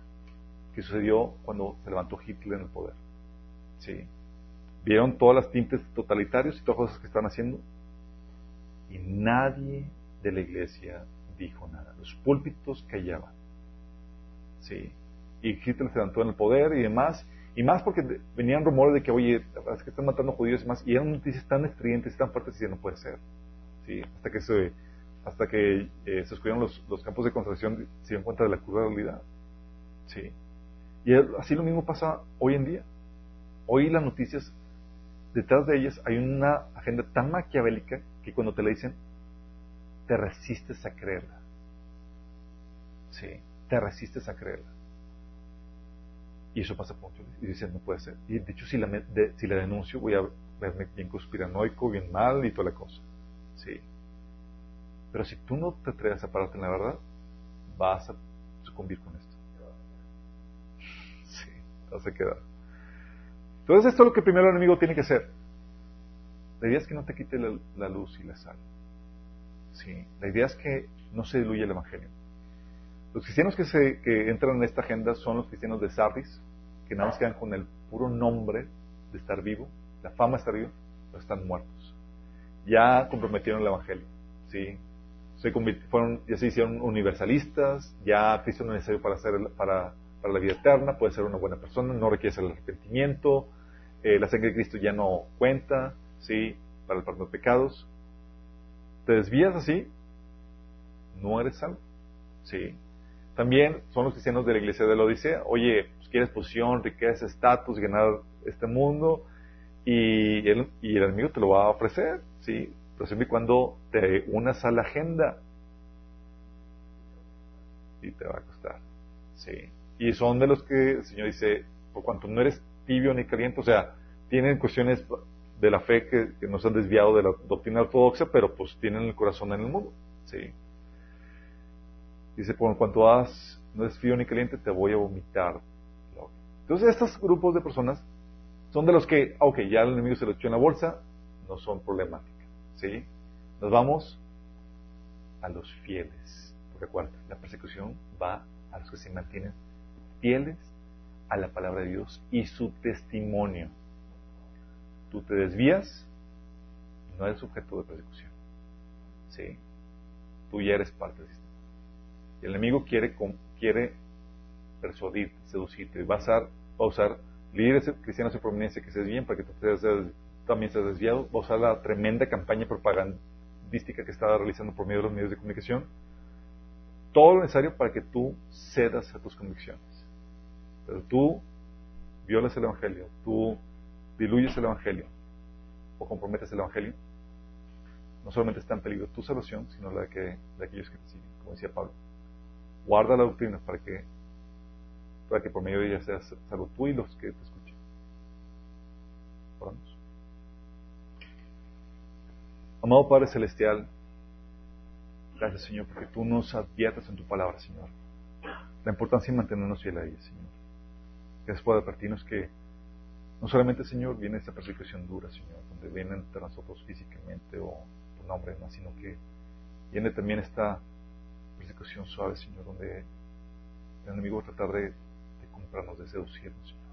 que sucedió cuando se levantó Hitler en el poder. ¿Sí? Vieron todas las tintes totalitarios y todas las cosas que están haciendo. Y nadie de la iglesia dijo nada. Los púlpitos callaban. ¿Sí? Y Hitler se levantó en el poder y demás. Y más porque venían rumores de que, oye, es que están matando judíos y más. Y eran noticias tan estridentes y tan fuertes y no puede ser. ¿Sí? Hasta que se, hasta que eh, se descubrieron los, los, campos de concentración, se dieron cuenta de la cruda realidad. ¿Sí? Y así lo mismo pasa hoy en día. Hoy las noticias, detrás de ellas hay una agenda tan maquiavélica que cuando te la dicen, te resistes a creerla. Sí, te resistes a creerla. Y eso pasa mucho. Y dicen, no puede ser. Y de hecho, si la, si la denuncio, voy a verme bien conspiranoico, bien mal y toda la cosa. Sí. Pero si tú no te atreves a pararte en la verdad, vas a sucumbir con esto. Sí, vas a quedar. Entonces esto es lo que primero el enemigo tiene que hacer. La idea es que no te quite la, luz y la sal. Sí, la idea es que no se diluya el Evangelio. Los cristianos que, se, que entran en esta agenda son los cristianos de Sardis, que nada más quedan con el puro nombre de estar vivo, la fama de estar vivo, pero están muertos. Ya comprometieron el Evangelio. ¿sí? Se fueron, ya se hicieron universalistas, ya Cristo no es necesario para, hacer, para, para la vida eterna, puede ser una buena persona, no requiere el arrepentimiento, eh, la sangre de Cristo ya no cuenta, ¿sí? Para el perdón de pecados. ¿Te desvías así? No eres salvo, ¿sí? También son los cristianos de la iglesia de la Odisea. Oye, pues quieres posición, riqueza, estatus, ganar este mundo, y el, y el enemigo te lo va a ofrecer, ¿sí? Pero siempre y cuando te unas a la agenda, y te va a costar, ¿sí? Y son de los que el Señor dice, por cuanto no eres tibio ni caliente, o sea, tienen cuestiones de la fe que, nos han desviado de la doctrina ortodoxa, pero pues tienen el corazón en el mundo. ¿sí? Dice, por cuanto no eres frío ni caliente, te voy a vomitar. Entonces, estos grupos de personas son de los que, ok, ya el enemigo se lo echó en la bolsa, no son problemáticas. ¿sí? Nos vamos a los fieles. Recuerda, la persecución va a los que se mantienen fieles a la palabra de Dios y su testimonio. Tú te desvías, no eres sujeto de persecución. ¿Sí? Tú ya eres parte de esto. Y el enemigo quiere, quiere persuadirte, seducirte. Va a usar, va a usar líderes cristianos de prominencia que se desvíen para que tú también seas desviado. Va a usar la tremenda campaña propagandística que está realizando por medio de los medios de comunicación. Todo lo necesario para que tú cedas a tus convicciones. Pero tú violas el Evangelio, tú diluyes el Evangelio o comprometes el Evangelio, no solamente está en peligro tu salvación, sino la de, que, de aquellos que te siguen, como decía Pablo. Guarda la doctrina para que, para que por medio de ella seas salvo tú y los que te escuchen. Oramos. Amado Padre Celestial, gracias Señor, porque tú nos adviertes en tu palabra, Señor, la importancia de mantenernos fieles a ella, Señor. Gracias por advertirnos que no solamente, Señor, viene esta persecución dura, Señor, donde vienen entre nosotros físicamente o tu nombre, más, sino que viene también esta persecución suave, Señor, donde el enemigo a tratar de, de comprarnos, de seducirnos, Señor,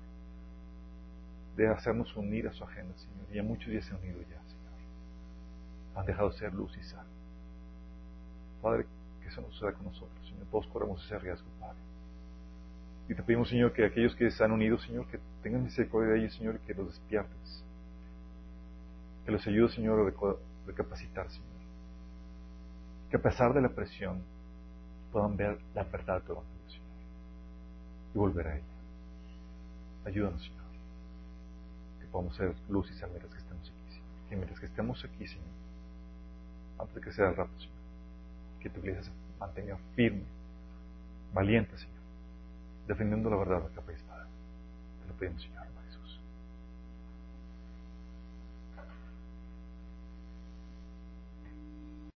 de hacernos unir a su agenda, Señor. Y ya muchos días se han unido ya, Señor. Han dejado de ser luz y sal. Padre, que eso no suceda con nosotros, Señor. Todos corremos ese riesgo, Padre. Y te pedimos, Señor, que aquellos que se han unido, Señor, que tengan misericordia de ellos, Señor, y que los despiertes. Que los ayudes, Señor, a recapacitar, Señor. Que a pesar de la presión puedan ver la verdad de tu Evangelio, Señor. Y volver a ella. Ayúdanos, Señor. Que podamos ser luz y sal que estemos aquí, Señor. Que mientras que estemos aquí, Señor, antes de que sea el rato, Señor, que tu iglesia se mantenga firme, valiente, Señor defendiendo la verdad a capa y espada. Te lo pedimos,